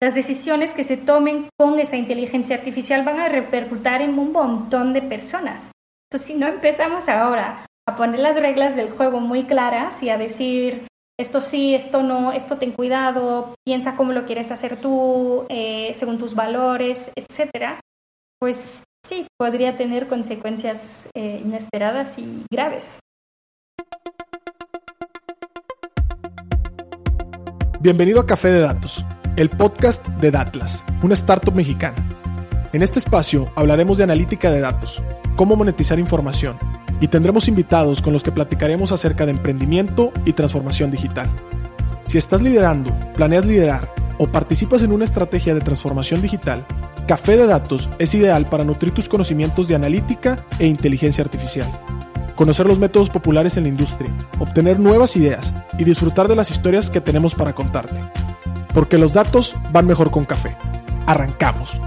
las decisiones que se tomen con esa inteligencia artificial van a repercutir en un montón de personas. Entonces, si no empezamos ahora a poner las reglas del juego muy claras y a decir esto sí, esto no, esto ten cuidado, piensa cómo lo quieres hacer tú, eh, según tus valores, etcétera, pues sí, podría tener consecuencias eh, inesperadas y graves. Bienvenido a Café de Datos, el podcast de Datlas, una startup mexicana. En este espacio hablaremos de analítica de datos, cómo monetizar información y tendremos invitados con los que platicaremos acerca de emprendimiento y transformación digital. Si estás liderando, planeas liderar o participas en una estrategia de transformación digital, Café de Datos es ideal para nutrir tus conocimientos de analítica e inteligencia artificial, conocer los métodos populares en la industria, obtener nuevas ideas y disfrutar de las historias que tenemos para contarte. Porque los datos van mejor con café. Arrancamos.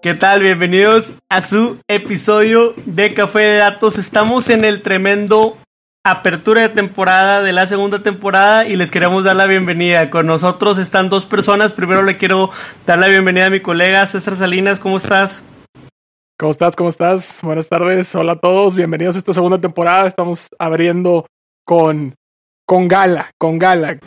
¿Qué tal? Bienvenidos a su episodio de Café de Datos. Estamos en el tremendo apertura de temporada de la segunda temporada y les queremos dar la bienvenida. Con nosotros están dos personas. Primero le quiero dar la bienvenida a mi colega César Salinas. ¿Cómo estás? ¿Cómo estás? ¿Cómo estás? Buenas tardes. Hola a todos. Bienvenidos a esta segunda temporada. Estamos abriendo con, con gala, con gala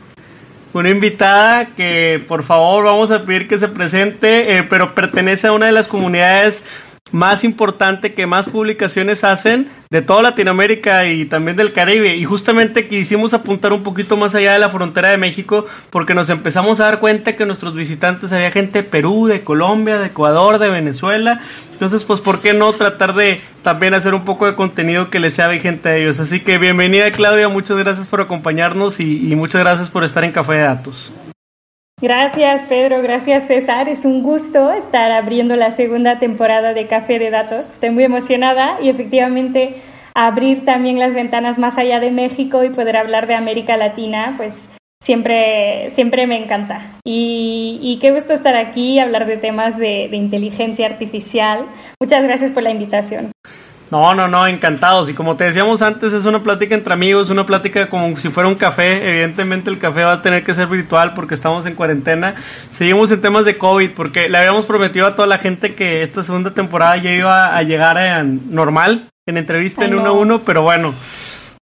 una invitada que por favor vamos a pedir que se presente, eh, pero pertenece a una de las comunidades más importante que más publicaciones hacen de toda Latinoamérica y también del Caribe. Y justamente quisimos apuntar un poquito más allá de la frontera de México porque nos empezamos a dar cuenta que nuestros visitantes había gente de Perú, de Colombia, de Ecuador, de Venezuela. Entonces, pues, ¿por qué no tratar de también hacer un poco de contenido que les sea vigente a ellos? Así que bienvenida Claudia, muchas gracias por acompañarnos y, y muchas gracias por estar en Café de Datos. Gracias Pedro, gracias César. Es un gusto estar abriendo la segunda temporada de Café de Datos. Estoy muy emocionada y efectivamente abrir también las ventanas más allá de México y poder hablar de América Latina, pues siempre, siempre me encanta. Y, qué gusto estar aquí y hablar de temas de inteligencia artificial. Muchas gracias por la invitación. No, no, no, encantados. Y como te decíamos antes, es una plática entre amigos, una plática como si fuera un café. Evidentemente el café va a tener que ser virtual porque estamos en cuarentena. Seguimos en temas de COVID porque le habíamos prometido a toda la gente que esta segunda temporada ya iba a llegar a normal, en entrevista en uno a uno, pero bueno,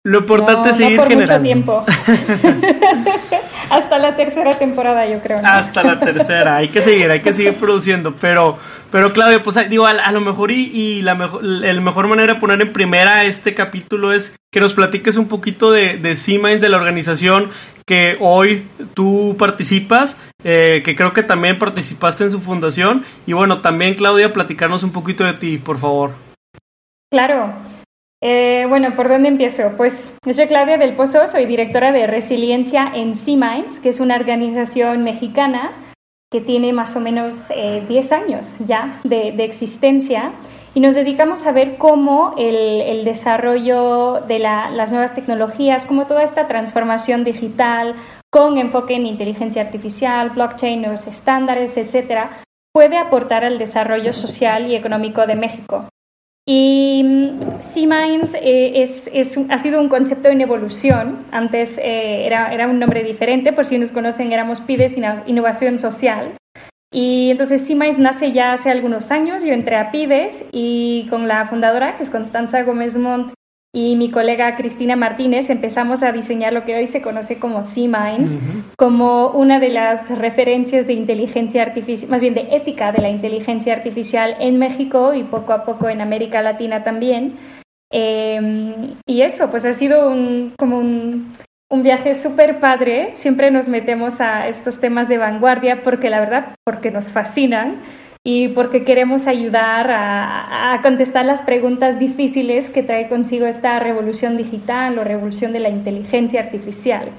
lo importante es seguir generando. tiempo. Hasta la tercera temporada, yo creo. Hasta la tercera, hay que seguir, hay que seguir produciendo. Pero, pero Claudio, pues digo, a, lo mejor y, la mejor, el mejor manera de poner en primera este capítulo es que nos platiques un poquito de, de C-Minds, de la organización que hoy tú participas, eh, que creo que también participaste en su fundación. Y bueno, también Claudia, platicarnos un poquito de ti, por favor. Claro. Eh, bueno, ¿por dónde empiezo? Pues yo soy Claudia del Pozo, soy directora de resiliencia en C-Minds, que es una organización mexicana que tiene más o menos 10 eh, años ya de, existencia y nos dedicamos a ver cómo el, desarrollo de las nuevas tecnologías, cómo toda esta transformación digital con enfoque en inteligencia artificial, blockchain, nuevos estándares, etcétera, puede aportar al desarrollo social y económico de México. Y mm, C-Minds eh, es, ha sido un concepto en evolución. Antes eh, era, era, un nombre diferente, por si nos conocen, éramos PIDES Innovación Social. Y entonces C-Minds nace ya hace algunos años. Yo entré a PIDES y con la fundadora, que es Constanza Gómez Montt, y mi colega Cristina Martínez empezamos a diseñar lo que hoy se conoce como C-Minds, como una de las referencias de inteligencia artificial, más bien de ética de la inteligencia artificial en México y poco a poco en América Latina también. Em, y eso, pues ha sido un, como un, un viaje súper padre. Siempre nos metemos a estos temas de vanguardia porque la verdad, porque nos fascinan y porque queremos ayudar a, contestar las preguntas difíciles que trae consigo esta revolución digital o revolución de la inteligencia artificial.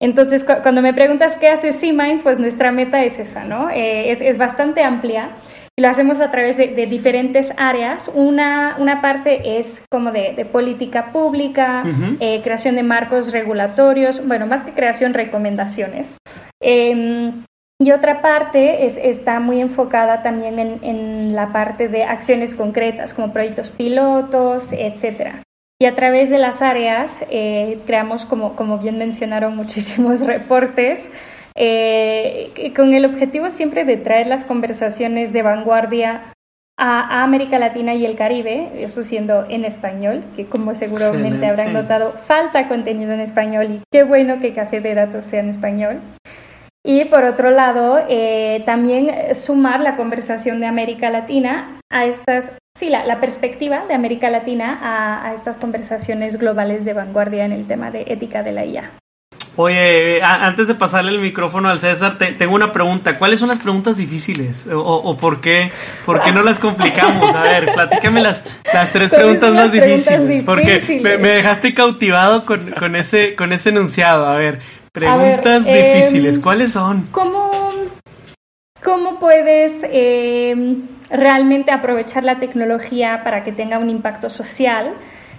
Entonces, cuando me preguntas qué hace C-Minds, pues nuestra meta es esa, ¿no? Eh, es, bastante amplia y lo hacemos a través de, diferentes áreas. Una, una, parte es como de, política pública, eh, creación de marcos regulatorios, bueno, más que creación, recomendaciones. Em, y otra parte es, está muy enfocada también en, en, la parte de acciones concretas, como proyectos pilotos, etcétera. y a través de las áreas eh, creamos, como, como bien mencionaron, muchísimos reportes eh, con el objetivo siempre de traer las conversaciones de vanguardia a, América Latina y el Caribe, eso siendo en español, que como seguramente habrán notado, falta contenido en español y qué bueno que Café de Datos sea en español. Y por otro lado, eh, también sumar la conversación de América Latina a estas, sí, la, perspectiva de América Latina a, a, estas conversaciones globales de vanguardia en el tema de ética de la IA. Oye, antes de pasarle el micrófono al César, tengo una pregunta. ¿Cuáles son las preguntas difíciles? ¿O, por, qué, por qué no las complicamos? A ver, platícame las, las tres preguntas más difíciles, Porque me, dejaste cautivado con, con, ese, con ese enunciado. A ver, preguntas difíciles. Em, ¿Cuáles son? ¿Cómo, cómo puedes em, realmente aprovechar la tecnología para que tenga un impacto social?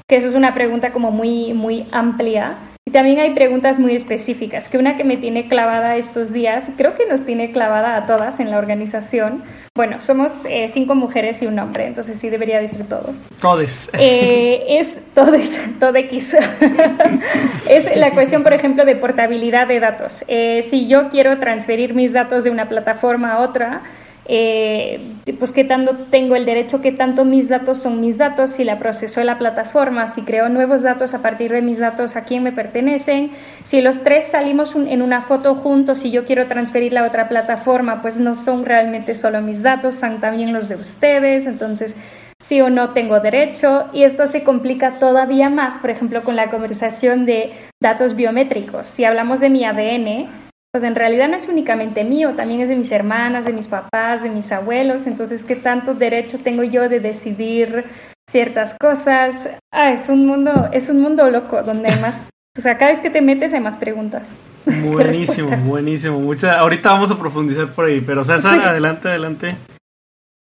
Que eso es una pregunta como muy, muy amplia. Y también hay preguntas muy específicas, que una que me tiene clavada estos días, creo que nos tiene clavada a todas en la organización. Bueno, somos eh, cinco mujeres y un hombre, entonces sí debería decir todos. Todes. Eh, es todes, todex. es la cuestión, por ejemplo, de portabilidad de datos. Eh, si yo quiero transferir mis datos de una plataforma a otra, eh, pues qué tanto tengo el derecho, qué tanto mis datos son mis datos, si la procesó la plataforma, si creo nuevos datos a partir de mis datos, a quién me pertenecen, si los tres salimos en una foto juntos y yo quiero transferirla a otra plataforma, pues no son realmente solo mis datos, son también los de ustedes, entonces sí o no tengo derecho. Y esto se complica todavía más, por ejemplo, con la conversación de datos biométricos. Si hablamos de mi ADN, pues en realidad no es únicamente mío, también es de mis hermanas, de mis papás, de mis abuelos, entonces qué tanto derecho tengo yo de decidir ciertas cosas. Ah, es un mundo, es un mundo loco donde hay más, o sea, cada vez que te metes hay más preguntas. Buenísimo, buenísimo. Mucha, ahorita vamos a profundizar por ahí, pero César, adelante, adelante.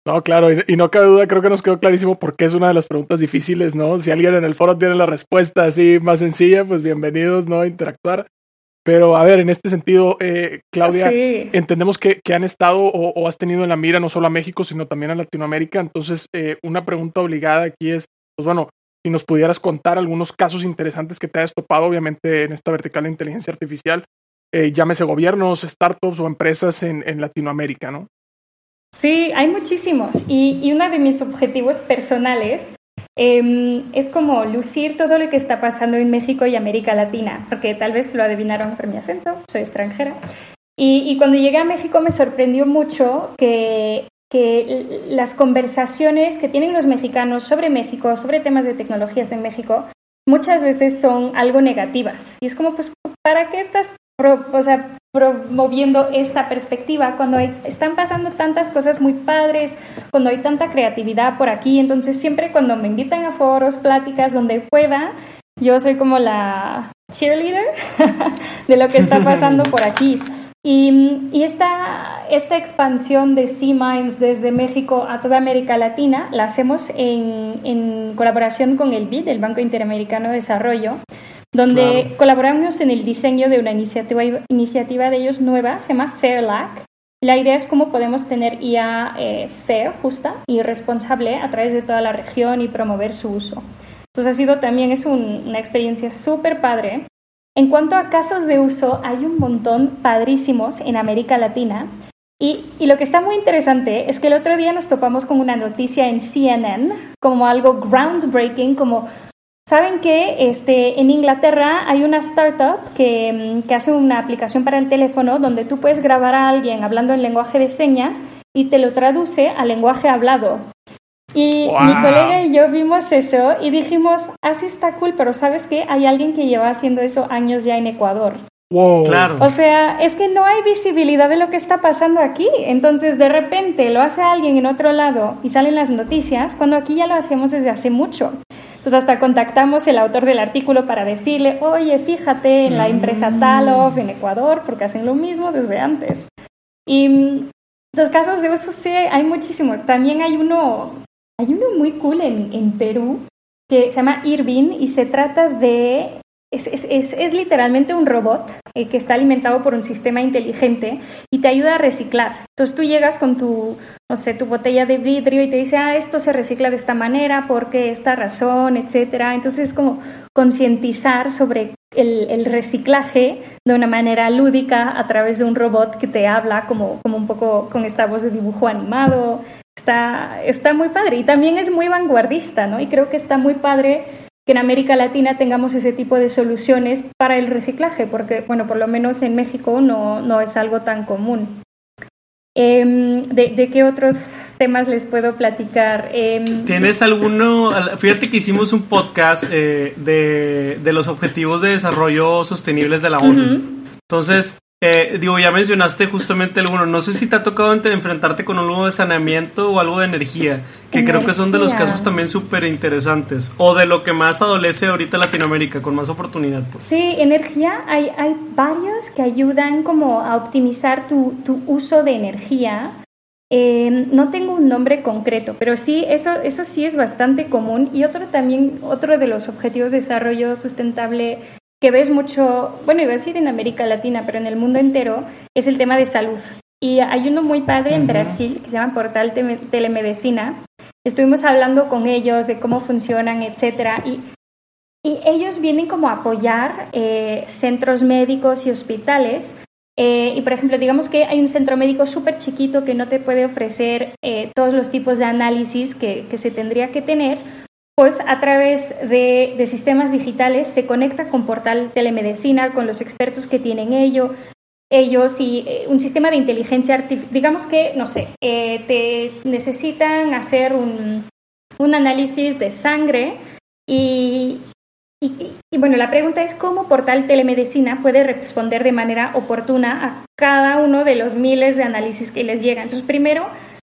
No, claro, y, y, no cabe duda, creo que nos quedó clarísimo porque es una de las preguntas difíciles, ¿no? Si alguien en el foro tiene la respuesta así más sencilla, pues bienvenidos, ¿no? A interactuar. Pero a ver, en este sentido, eh, Claudia, entendemos que, han estado o, has tenido en la mira no solo a México, sino también a Latinoamérica. Entonces, eh, una pregunta obligada aquí es, pues bueno, si nos pudieras contar algunos casos interesantes que te hayas topado, obviamente, en esta vertical de inteligencia artificial, eh, llámese gobiernos, startups o empresas en, en Latinoamérica, ¿no? Sí, hay muchísimos. Y, y uno de mis objetivos personales Em, es como lucir todo lo que está pasando en México y América Latina, porque tal vez lo adivinaron por mi acento, soy extranjera. Y, cuando llegué a México me sorprendió mucho que, las conversaciones que tienen los mexicanos sobre México, sobre temas de tecnologías en México, muchas veces son algo negativas. Y es como, pues, ¿para qué estás o sea, promoviendo esta perspectiva cuando están pasando tantas cosas muy padres, cuando hay tanta creatividad por aquí. Entonces, siempre cuando me invitan a foros, pláticas, donde pueda, yo soy como la cheerleader de lo que está pasando por aquí. Y, y esta, esta, expansión de C-Minds desde México a toda América Latina la hacemos en, en colaboración con el BID, el Banco Interamericano de Desarrollo, donde colaboramos en el diseño de una iniciativa, iniciativa de ellos nueva, se llama FairLac. La idea es cómo podemos tener IA eh, fair, justa y responsable a través de toda la región y promover su uso. Entonces ha sido también es una experiencia súper padre. En cuanto a casos de uso, hay un montón padrísimos en América Latina. Y, y, lo que está muy interesante es que el otro día nos topamos con una noticia en CNN como algo groundbreaking, como Saben que este, en Inglaterra hay una startup que, mm, que, hace una aplicación para el teléfono donde tú puedes grabar a alguien hablando en lenguaje de señas y te lo traduce al lenguaje hablado. Y mi colega y yo vimos eso y dijimos, así está cool, pero ¿sabes qué? Hay alguien que lleva haciendo eso años ya en Ecuador. Claro. O sea, es que no hay visibilidad de lo que está pasando aquí. Entonces, de repente lo hace alguien en otro lado y salen las noticias, cuando aquí ya lo hacemos desde hace mucho. Entonces hasta contactamos el autor del artículo para decirle, oye, fíjate en la empresa mm. Talof en Ecuador, porque hacen lo mismo desde antes. Y los casos de uso sí, hay muchísimos. También hay uno, hay uno muy cool en, en Perú que se llama Irving y se trata de, es, literalmente un robot eh, que está alimentado por un sistema inteligente y te ayuda a reciclar. Entonces tú llegas con tu, no sé, tu botella de vidrio y te dice, ah, esto se recicla de esta manera, porque esta razón, etcétera. Entonces es como concientizar sobre el, el, reciclaje de una manera lúdica a través de un robot que te habla como, como un poco con esta voz de dibujo animado. Está, está muy padre y también es muy vanguardista, ¿no? Y creo que está muy padre que en América Latina tengamos ese tipo de soluciones para el reciclaje, porque, bueno, por lo menos en México no, no es algo tan común. Em, de, qué otros temas les puedo platicar? Em, ¿Tienes alguno? Fíjate que hicimos un podcast eh, de, de, los objetivos de desarrollo sostenibles de la ONU. Entonces, eh, digo, ya mencionaste justamente alguno. No sé si te ha tocado enfrentarte con un de saneamiento o algo de energía, que creo que son de los casos también súper interesantes. O de lo que más adolece ahorita Latinoamérica, con más oportunidad. Pues. Sí, energía, hay, hay varios que ayudan como a optimizar tu, tu uso de energía. Eh, no tengo un nombre concreto, pero sí, eso, eso sí es bastante común. Y otro también, otro de los objetivos de desarrollo sustentable que ves mucho, bueno, iba a decir en América Latina, pero en el mundo entero, es el tema de salud. Y hay uno muy padre en Brasil que se llama Portal Telemedicina. Estuvimos hablando con ellos de cómo funcionan, etcétera, y, y ellos vienen como a apoyar eh, centros médicos y hospitales. Eh, y por ejemplo, digamos que hay un centro médico súper chiquito que no te puede ofrecer eh, todos los tipos de análisis que, que se tendría que tener, pues a través de, sistemas digitales se conecta con portal telemedicina, con los expertos que tienen ello, ellos y eh, un sistema de inteligencia artificial. Digamos que, no sé, eh, te necesitan hacer un, análisis de sangre y, y, bueno, la pregunta es cómo Portal Telemedicina puede responder de manera oportuna a cada uno de los miles de análisis que les llegan. Entonces, primero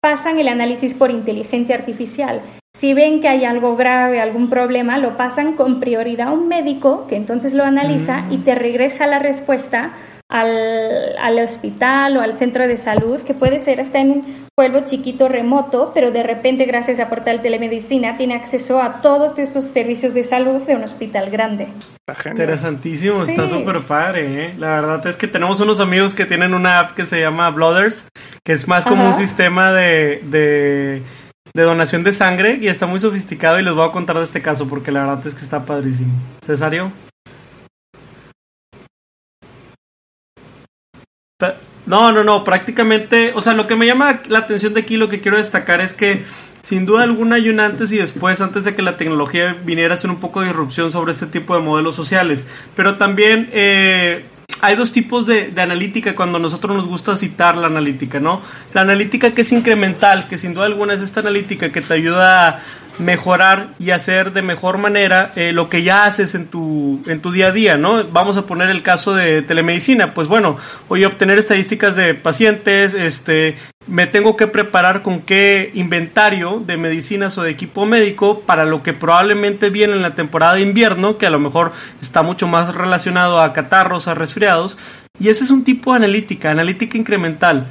pasan el análisis por inteligencia artificial si ven que hay algo grave, algún problema, lo pasan con prioridad a un médico que entonces lo analiza y te regresa la respuesta al, al, hospital o al centro de salud, que puede ser hasta en un pueblo chiquito remoto, pero de repente gracias a Portal Telemedicina tiene acceso a todos esos servicios de salud de un hospital grande. Interesantísimo, está súper padre. ¿eh? La verdad es que tenemos unos amigos que tienen una app que se llama Blooders, que es más como un sistema de, de de donación de sangre y está muy sofisticado y les voy a contar de este caso porque la verdad es que está padrísimo. Cesario. No, no, no, prácticamente, o sea, lo que me llama la atención de aquí, lo que quiero destacar es que sin duda alguna hay un antes y después, antes de que la tecnología viniera a hacer un poco de irrupción sobre este tipo de modelos sociales, pero también... Eh, hay dos tipos de, analítica cuando nosotros nos gusta citar la analítica, ¿no? La analítica que es incremental, que sin duda alguna es esta analítica que te ayuda a mejorar y hacer de mejor manera eh, lo que ya haces en tu, en tu día a día, ¿no? Vamos a poner el caso de telemedicina, pues bueno, hoy obtener estadísticas de pacientes, este, me tengo que preparar con qué inventario de medicinas o de equipo médico para lo que probablemente viene en la temporada de invierno, que a lo mejor está mucho más relacionado a catarros, a resfriados, y ese es un tipo de analítica, analítica incremental.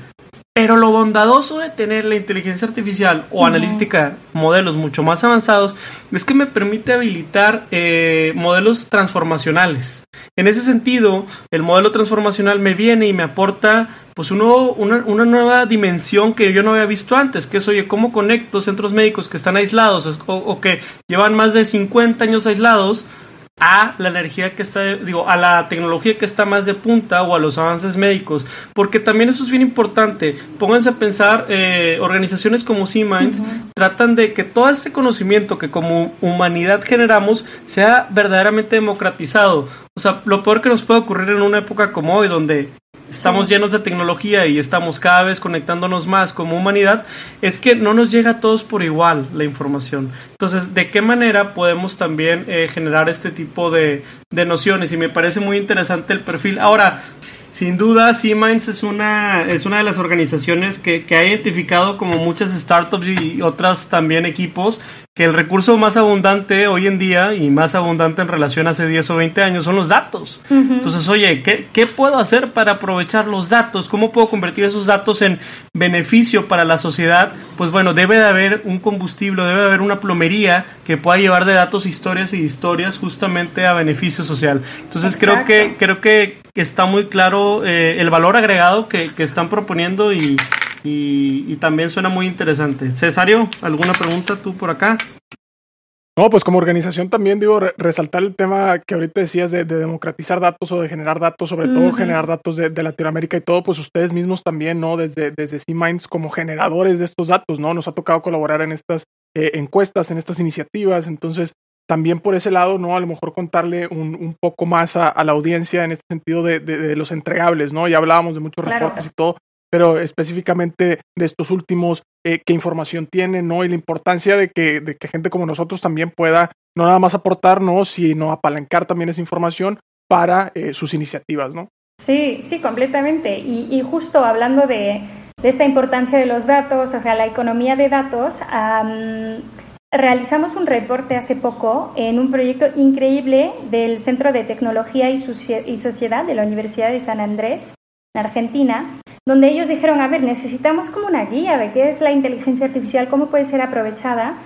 Pero lo bondadoso de tener la inteligencia artificial o analítica, modelos mucho más avanzados, es que me permite habilitar eh, modelos transformacionales. En ese sentido, el modelo transformacional me viene y me aporta pues uno, una, una, nueva dimensión que yo no había visto antes, que es, oye, ¿cómo conecto centros médicos que están aislados o, o que llevan más de 50 años aislados? A la energía que está, digo, a la tecnología que está más de punta o a los avances médicos, porque también eso es bien importante. Pónganse a pensar, eh, organizaciones como Siemens tratan de que todo este conocimiento que como humanidad generamos sea verdaderamente democratizado. O sea, lo peor que nos puede ocurrir en una época como hoy, donde estamos llenos de tecnología y estamos cada vez conectándonos más como humanidad, es que no nos llega a todos por igual la información. Entonces, ¿de qué manera podemos también eh, generar este tipo de, de nociones? Y me parece muy interesante el perfil. Ahora, sin duda, Siemens es una, es una de las organizaciones que, que, ha identificado como muchas startups y otras también equipos que el recurso más abundante hoy en día y más abundante en relación a hace 10 o 20 años son los datos. Entonces, oye, ¿qué, ¿qué, puedo hacer para aprovechar los datos? ¿Cómo puedo convertir esos datos en beneficio para la sociedad? Pues bueno, debe de haber un combustible, debe de haber una plomería que pueda llevar de datos historias y historias justamente a beneficio social. Entonces, creo que, creo que que está muy claro eh, el valor agregado que, están proponiendo y, y, también suena muy interesante. Cesario, ¿alguna pregunta tú por acá? No, pues como organización también digo, resaltar el tema que ahorita decías de, democratizar datos o de generar datos, sobre todo generar datos de, Latinoamérica y todo, pues ustedes mismos también, ¿no? Desde, desde C-Minds como generadores de estos datos, ¿no? Nos ha tocado colaborar en estas eh, encuestas, en estas iniciativas, entonces también por ese lado, ¿no? A lo mejor contarle un, un poco más a, la audiencia en este sentido de, de, los entregables, ¿no? Ya hablábamos de muchos reportes y todo, pero específicamente de estos últimos, eh, qué información tienen, ¿no? Y la importancia de que, de que gente como nosotros también pueda no nada más aportarnos, sino apalancar también esa información para eh, sus iniciativas, ¿no? Sí, sí, completamente. Y, justo hablando de, esta importancia de los datos, o sea, la economía de datos, realizamos un reporte hace poco en un proyecto increíble del Centro de Tecnología y, y Sociedad de la Universidad de San Andrés, en Argentina, donde ellos dijeron, a ver, necesitamos como una guía de qué es la inteligencia artificial, cómo puede ser aprovechada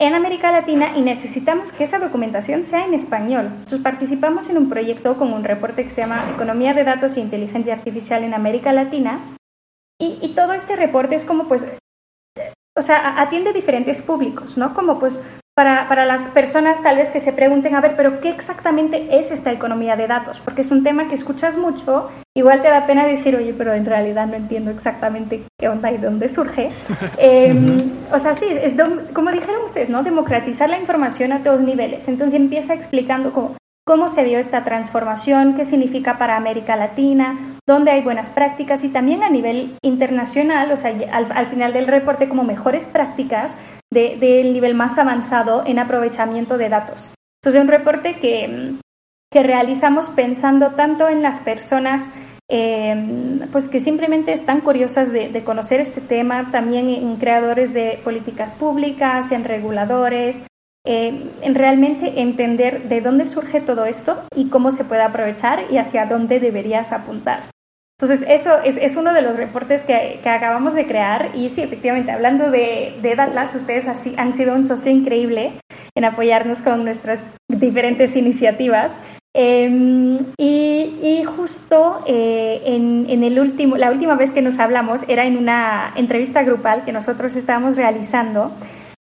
en América Latina y necesitamos que esa documentación sea en español. Entonces participamos en un proyecto con un reporte que se llama Economía de Datos e Inteligencia Artificial en América Latina y, y todo este reporte es como pues, o sea, atiende diferentes públicos, ¿no? Como pues para, para, las personas tal vez que se pregunten, a ver, pero ¿qué exactamente es esta economía de datos? Porque es un tema que escuchas mucho, igual te da pena decir, oye, pero en realidad no entiendo exactamente qué onda y dónde surge. Em, o sea, sí, es como dijeron ustedes, ¿no? Democratizar la información a todos niveles. Entonces empieza explicando cómo, cómo se dio esta transformación, qué significa para América Latina, dónde hay buenas prácticas y también a nivel internacional, o sea, al, al final del reporte como mejores prácticas del nivel más avanzado en aprovechamiento de datos. Entonces, un reporte que, que realizamos pensando tanto en las personas eh, pues que simplemente están curiosas de, conocer este tema, también en creadores de políticas públicas, en reguladores, eh, en realmente entender de dónde surge todo esto y cómo se puede aprovechar y hacia dónde deberías apuntar. Entonces, eso es, uno de los reportes que, acabamos de crear. Y sí, efectivamente, hablando de, de Datlas, ustedes así, han sido un socio increíble en apoyarnos con nuestras diferentes iniciativas. Em, y, justo eh, en, el último, la última vez que nos hablamos era en una entrevista grupal que nosotros estábamos realizando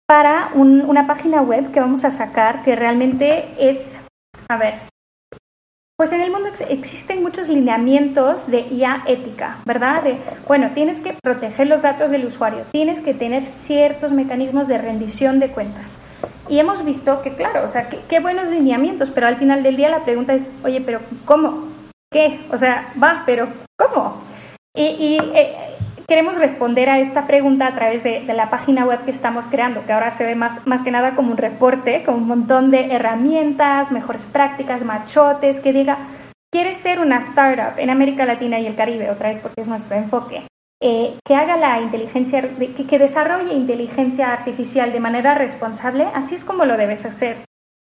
para una página web que vamos a sacar que realmente es, a ver, pues en el mundo existen muchos lineamientos de IA ética, ¿verdad? De, bueno, tienes que proteger los datos del usuario, tienes que tener ciertos mecanismos de rendición de cuentas. Y hemos visto que, claro, o sea, qué buenos lineamientos, pero al final del día la pregunta es, oye, pero ¿cómo? ¿Qué? O sea, va, pero ¿cómo? Y, eh, queremos responder a esta pregunta a través de, la página web que estamos creando, que ahora se ve más, más que nada como un reporte, con un montón de herramientas, mejores prácticas, machotes, que diga, ¿quieres ser una startup en América Latina y el Caribe? Otra vez porque es nuestro enfoque. Eh, que haga la inteligencia, que, que desarrolle inteligencia artificial de manera responsable, así es como lo debes hacer.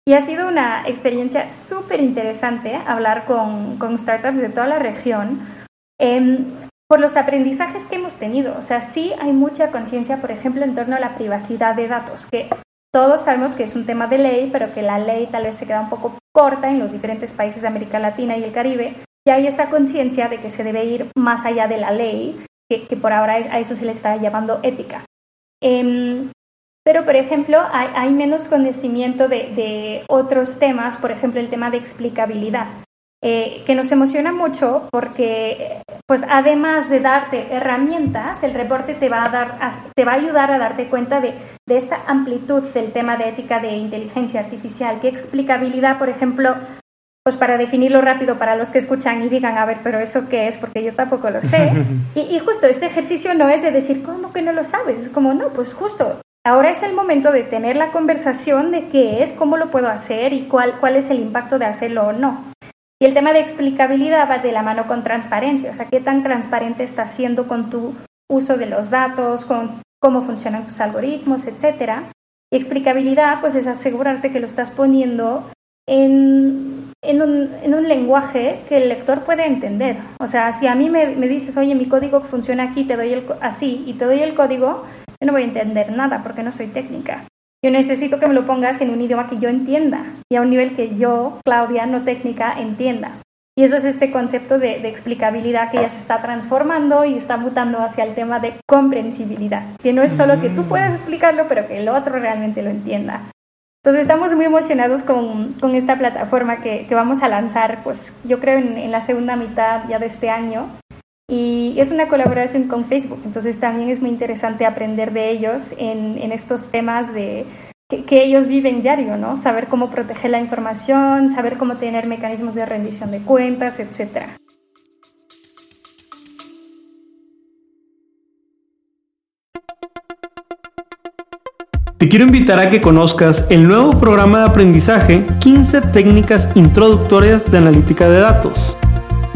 Y ha sido una experiencia súper interesante hablar con, startups de toda la región. Eh, por los aprendizajes que hemos tenido. O sea, sí hay mucha conciencia, por ejemplo, en torno a la privacidad de datos, que todos sabemos que es un tema de ley, pero que la ley tal vez se queda un poco corta en los diferentes países de América Latina y el Caribe. Y hay esta conciencia de que se debe ir más allá de la ley, que, por ahora a eso se le está llamando ética. Em, pero, por ejemplo, hay, menos conocimiento de, otros temas, por ejemplo, el tema de explicabilidad. Eh, que nos emociona mucho porque, pues además de darte herramientas, el reporte te va a, dar, te va a ayudar a darte cuenta de, esta amplitud del tema de ética de inteligencia artificial, qué explicabilidad, por ejemplo, pues para definirlo rápido para los que escuchan y digan, a ver, pero eso qué es, porque yo tampoco lo sé. Y, y, justo este ejercicio no es de decir, ¿cómo que no lo sabes? Es como, no, pues justo, ahora es el momento de tener la conversación de qué es, cómo lo puedo hacer y cuál, cuál es el impacto de hacerlo o no. Y el tema de explicabilidad va de la mano con transparencia, o sea, qué tan transparente estás siendo con tu uso de los datos, con cómo funcionan tus algoritmos, etcétera. Y explicabilidad, pues es asegurarte que lo estás poniendo en, un, en un, lenguaje que el lector puede entender. O sea, si a mí me, me dices, oye, mi código funciona aquí, te doy el, así, y te doy el código, yo no voy a entender nada porque no soy técnica. Yo necesito que me lo pongas en un idioma que yo entienda y a un nivel que yo, Claudia, no técnica, entienda. Y eso es este concepto de, explicabilidad que ya se está transformando y está mutando hacia el tema de comprensibilidad, que no es solo que tú puedas explicarlo, pero que el otro realmente lo entienda. Entonces estamos muy emocionados con, con esta plataforma que, que, vamos a lanzar, pues yo creo en, en, la segunda mitad ya de este año. Y es una colaboración con Facebook, entonces también es muy interesante aprender de ellos en, estos temas de, que, ellos viven diario, ¿no? Saber cómo proteger la información, saber cómo tener mecanismos de rendición de cuentas, etc. Te quiero invitar a que conozcas el nuevo programa de aprendizaje 15 técnicas introductorias de analítica de datos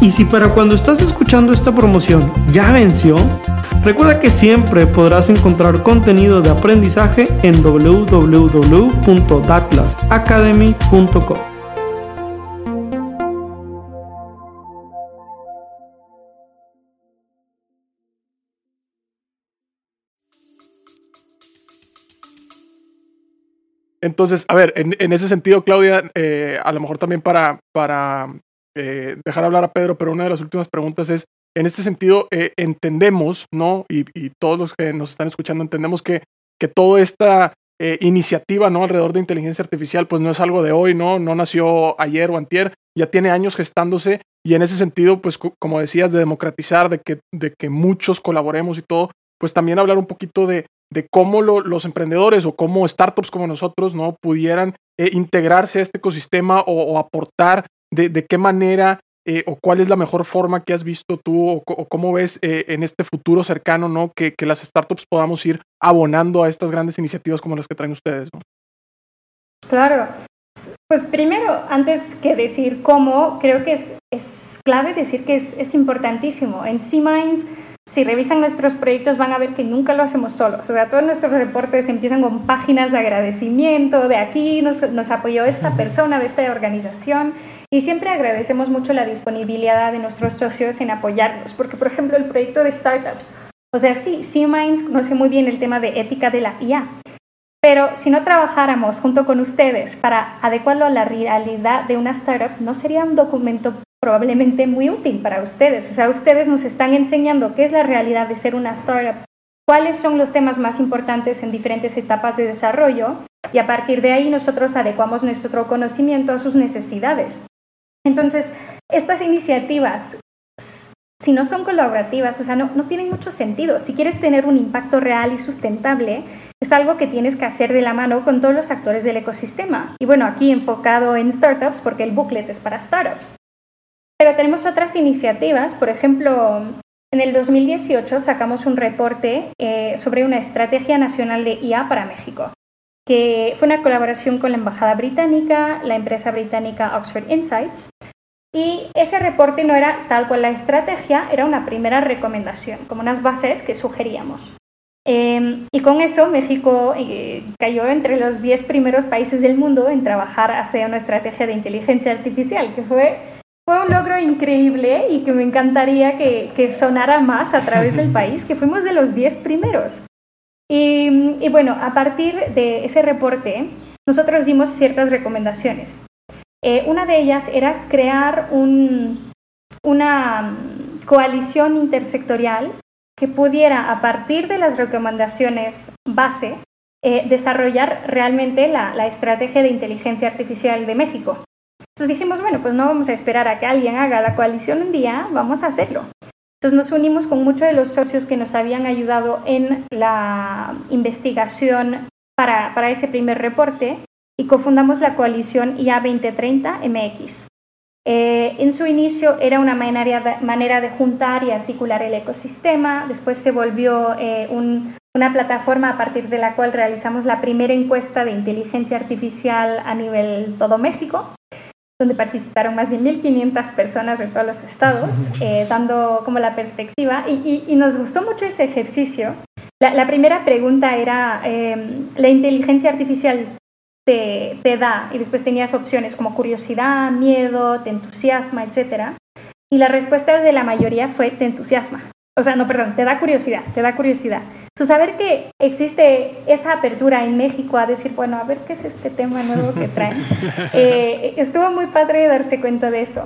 Y si para cuando estás escuchando esta promoción ya venció, recuerda que siempre podrás encontrar contenido de aprendizaje en www.datlasacademy.com. Entonces, a ver, en, ese sentido, Claudia, eh, a lo mejor también para, para eh, dejar hablar a Pedro, pero una de las últimas preguntas es, en este sentido, eh, entendemos, ¿no? Y, todos los que nos están escuchando entendemos que, que toda esta eh, iniciativa, ¿no? Alrededor de inteligencia artificial, pues no es algo de hoy, ¿no? No nació ayer o antier, ya tiene años gestándose y en ese sentido, pues como decías, de democratizar, de que, de que muchos colaboremos y todo, pues también hablar un poquito de, de cómo los emprendedores o cómo startups como nosotros no pudieran integrarse a este ecosistema o, aportar de, qué manera eh, o cuál es la mejor forma que has visto tú o, cómo ves eh, en este futuro cercano, ¿no? Que, las startups podamos ir abonando a estas grandes iniciativas como las que traen ustedes. Claro. Pues primero, antes que decir cómo, creo que es, es clave decir que es, es importantísimo. En C-Minds si revisan nuestros proyectos van a ver que nunca lo hacemos solos. O sea, todos nuestros reportes empiezan con páginas de agradecimiento, de aquí nos, nos apoyó esta persona, de esta organización, y siempre agradecemos mucho la disponibilidad de nuestros socios en apoyarnos, porque por ejemplo el proyecto de startups, o sea, sí, C-Minds conoce muy bien el tema de ética de la IA, pero si no trabajáramos junto con ustedes para adecuarlo a la realidad de una startup, no sería un documento probablemente muy útil para ustedes. O sea, ustedes nos están enseñando qué es la realidad de ser una startup, cuáles son los temas más importantes en diferentes etapas de desarrollo y a partir de ahí nosotros adecuamos nuestro conocimiento a sus necesidades. Entonces, estas iniciativas, si no son colaborativas, o sea, no, no tienen mucho sentido. Si quieres tener un impacto real y sustentable, es algo que tienes que hacer de la mano con todos los actores del ecosistema. Y bueno, aquí enfocado en startups porque el booklet es para startups. Pero tenemos otras iniciativas, por ejemplo, en el 2018 sacamos un reporte eh, sobre una estrategia nacional de IA para México, que fue una colaboración con la Embajada Británica, la empresa británica Oxford Insights, y ese reporte no era tal cual la estrategia, era una primera recomendación, como unas bases que sugeríamos. Em, y con eso México eh, cayó entre los 10 primeros países del mundo en trabajar hacia una estrategia de inteligencia artificial, que fue fue un logro increíble y que me encantaría que, sonara más a través del país, que fuimos de los 10 primeros. Y, bueno, a partir de ese reporte, nosotros dimos ciertas recomendaciones. Eh, una de ellas era crear una coalición intersectorial que pudiera, a partir de las recomendaciones base, eh, desarrollar realmente la estrategia de inteligencia artificial de México. Entonces dijimos, bueno, pues no vamos a esperar a que alguien haga la coalición un día, vamos a hacerlo. Entonces nos unimos con muchos de los socios que nos habían ayudado en la investigación para, para ese primer reporte y cofundamos la coalición IA 2030 MX. En su inicio era una manera, manera, de juntar y articular el ecosistema, después se volvió eh, una plataforma a partir de la cual realizamos la primera encuesta de inteligencia artificial a nivel todo México donde participaron más de 1.500 personas de todos los estados, eh, dando como la perspectiva. Y, nos gustó mucho ese ejercicio. La, primera pregunta era, em, ¿la inteligencia artificial te, te, da? Y después tenías opciones como curiosidad, miedo, te entusiasma, etc. Y la respuesta de la mayoría fue, te entusiasma. O sea, no, perdón, te da curiosidad, te da curiosidad. Su saber que existe esa apertura en México a decir, bueno, a ver qué es este tema nuevo que traen, eh, estuvo muy padre darse cuenta de eso.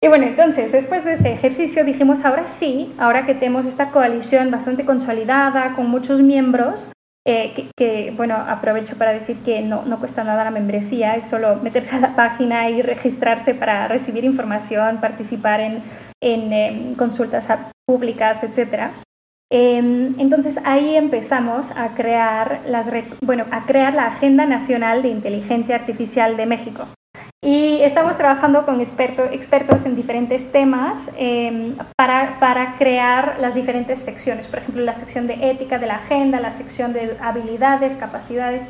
Y bueno, entonces, después de ese ejercicio dijimos, ahora sí, ahora que tenemos esta coalición bastante consolidada, con muchos miembros, eh, que, bueno, aprovecho para decir que no, no cuesta nada la membresía, es solo meterse a la página y registrarse para recibir información, participar en, en em, consultas públicas, etc. Em, entonces ahí empezamos a crear, las, bueno, a crear la Agenda Nacional de Inteligencia Artificial de México. Y estamos trabajando con expertos en diferentes temas em, para, para, crear las diferentes secciones. Por ejemplo, la sección de ética de la agenda, la sección de habilidades, capacidades,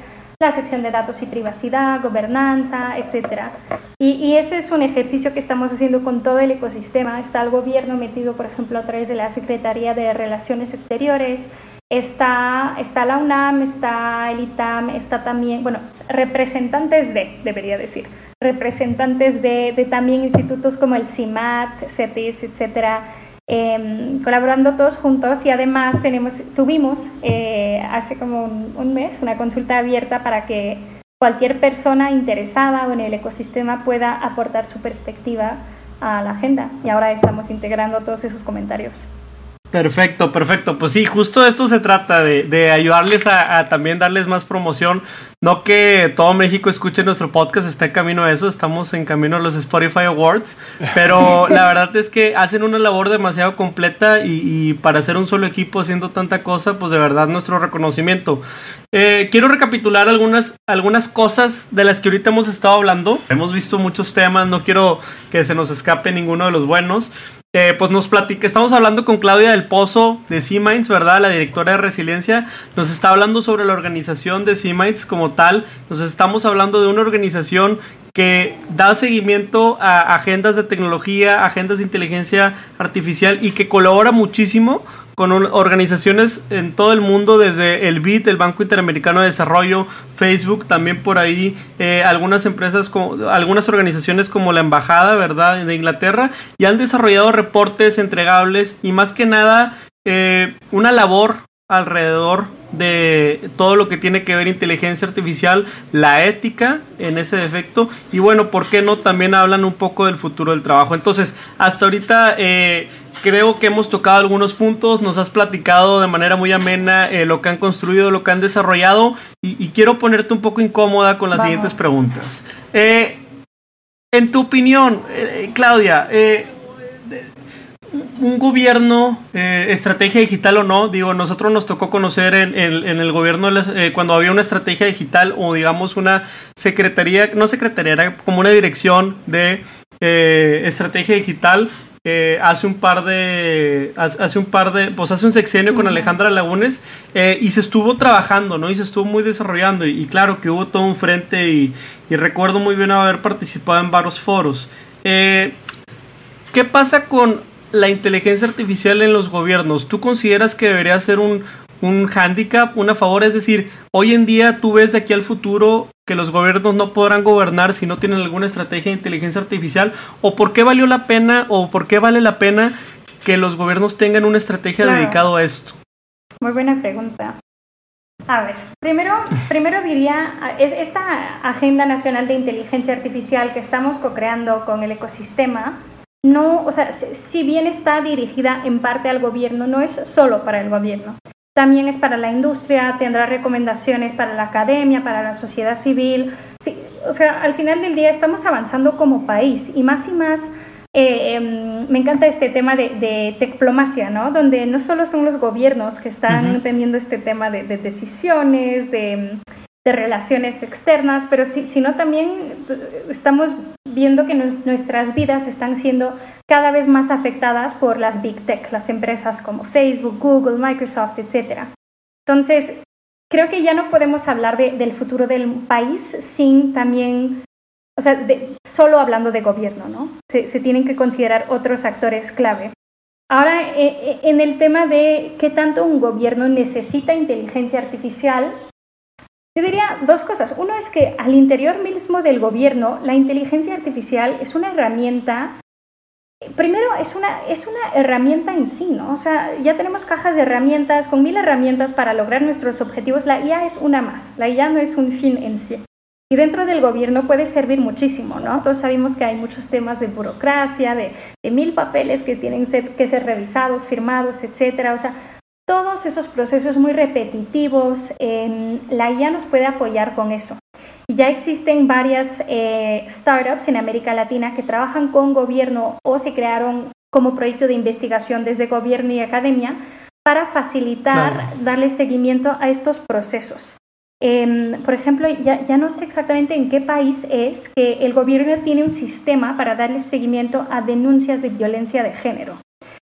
la sección de datos y privacidad, gobernanza, etc. Y, y, ese es un ejercicio que estamos haciendo con todo el ecosistema. Está el gobierno metido, por ejemplo, a través de la Secretaría de Relaciones Exteriores, Está, está la UNAM, está el ITAM, está también, bueno, representantes de, debería decir, representantes de, de también institutos como el CIMAT, CETIS, etcétera, em, colaborando todos juntos y además tenemos, tuvimos eh, hace como un, un, mes una consulta abierta para que cualquier persona interesada o en el ecosistema pueda aportar su perspectiva a la agenda y ahora estamos integrando todos esos comentarios. Perfecto, perfecto. Pues sí, justo de esto se trata, de, ayudarles a, también darles más promoción. No que todo México escuche nuestro podcast, está en camino a eso, estamos en camino a los Spotify Awards, pero la verdad es que hacen una labor demasiado completa y, para hacer un solo equipo haciendo tanta cosa, pues de verdad nuestro reconocimiento. Eh, quiero recapitular algunas, algunas cosas de las que ahorita hemos estado hablando. Hemos visto muchos temas, no quiero que se nos escape ninguno de los buenos. Eh, pues nos platica, estamos hablando con Claudia del Pozo de C-Minds, ¿verdad? La directora de resiliencia. Nos está hablando sobre la organización de C-Minds como tal. Nos estamos hablando de una organización que da seguimiento a agendas de tecnología, agendas de inteligencia artificial y que colabora muchísimo con organizaciones en todo el mundo, desde el BID, el Banco Interamericano de Desarrollo, Facebook, también por ahí eh, algunas empresas, algunas organizaciones como la Embajada, ¿verdad?, de Inglaterra, y han desarrollado reportes entregables y más que nada eh, una labor alrededor de todo lo que tiene que ver inteligencia artificial, la ética en ese defecto y bueno, ¿por qué no? También hablan un poco del futuro del trabajo. Entonces, hasta ahorita eh, creo que hemos tocado algunos puntos, nos has platicado de manera muy amena eh, lo que han construido, lo que han desarrollado y, quiero ponerte un poco incómoda con las siguientes preguntas. Eh, en tu opinión, Claudia, un gobierno, eh, estrategia digital o no, digo, nosotros nos tocó conocer en, el gobierno eh, cuando había una estrategia digital o digamos una secretaría, no secretaría, era como una dirección de eh, estrategia digital. Hace un par de hace un par de pues hace un sexenio con Alejandra Lagunes y se estuvo trabajando no y se estuvo muy desarrollando y, claro que hubo todo un frente y, y, recuerdo muy bien haber participado en varios foros. ¿Qué pasa con la inteligencia artificial en los gobiernos, ¿tú consideras que debería ser un, un hándicap, una favor? Es decir, hoy en día tú ves de aquí al futuro que los gobiernos no podrán gobernar si no tienen alguna estrategia de inteligencia artificial, o por qué valió la pena o por qué vale la pena que los gobiernos tengan una estrategia dedicada a esto. Muy buena pregunta. A ver, primero, primero diría, es esta Agenda Nacional de Inteligencia Artificial que estamos co-creando con el ecosistema, no, o sea, si bien está dirigida en parte al gobierno, no es solo para el gobierno. También es para la industria, tendrá recomendaciones para la academia, para la sociedad civil. Sí, o sea, al final del día estamos avanzando como país y más y más eh, em, me encanta este tema de, de tecplomacia, ¿no? Donde no solo son los gobiernos que están teniendo este tema de, de decisiones, de, de relaciones externas, pero sí, sino también estamos viendo que nuestras vidas están siendo cada vez más afectadas por las big tech, las empresas como Facebook, Google, Microsoft, etc. Entonces, creo que ya no podemos hablar del futuro del país sin también, o sea, solo hablando de gobierno, ¿no? Se, se, tienen que considerar otros actores clave. Ahora, eh, eh, en el tema de qué tanto un gobierno necesita inteligencia artificial, yo diría dos cosas. Uno es que al interior mismo del gobierno, la inteligencia artificial es una herramienta Primero, es una, es una herramienta en sí, ¿no? O sea, ya tenemos cajas de herramientas, con mil herramientas para lograr nuestros objetivos. La IA es una más, la IA no es un fin en sí. Y dentro del gobierno puede servir muchísimo, ¿no? Todos sabemos que hay muchos temas de burocracia, de, mil papeles que tienen que ser revisados, firmados, etcétera. O sea, todos esos procesos muy repetitivos, la IA nos puede apoyar con eso. Ya existen varias eh, startups en América Latina que trabajan con gobierno o se crearon como proyecto de investigación desde gobierno y academia para facilitar, darle seguimiento a estos procesos. Em, por ejemplo, ya, ya, no sé exactamente en qué país es que el gobierno tiene un sistema para darle seguimiento a denuncias de violencia de género.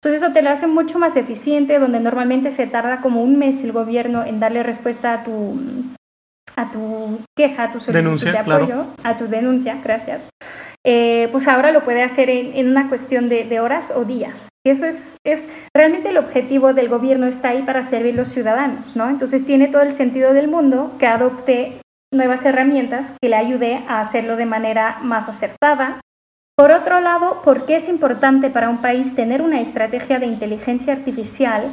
Entonces eso te lo hace mucho más eficiente, donde normalmente se tarda como un mes el gobierno en darle respuesta a tu, a tu queja, a tu solicitud de apoyo, a tu denuncia, gracias. Eh, pues ahora lo puede hacer en, una cuestión de, horas o días. Y eso es, es realmente el objetivo del gobierno está ahí para servir a los ciudadanos, ¿no? Entonces tiene todo el sentido del mundo que adopte nuevas herramientas que le ayude a hacerlo de manera más acertada. Por otro lado, ¿por qué es importante para un país tener una estrategia de inteligencia artificial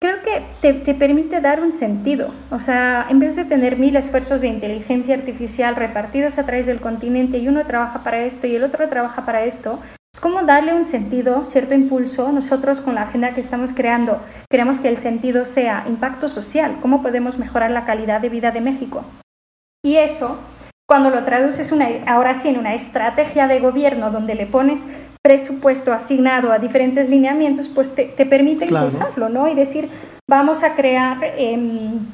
creo que te, permite dar un sentido. O sea, en vez de tener mil esfuerzos de inteligencia artificial repartidos a través del continente y uno trabaja para esto y el otro trabaja para esto, es como darle un sentido, cierto impulso. Nosotros con la agenda que estamos creando queremos que el sentido sea impacto social, cómo podemos mejorar la calidad de vida de México. Y eso, cuando lo traduces una, ahora sí en una estrategia de gobierno donde le pones presupuesto asignado a diferentes lineamientos, pues te, permite impulsarlo, ¿no? Y decir, vamos a crear, em,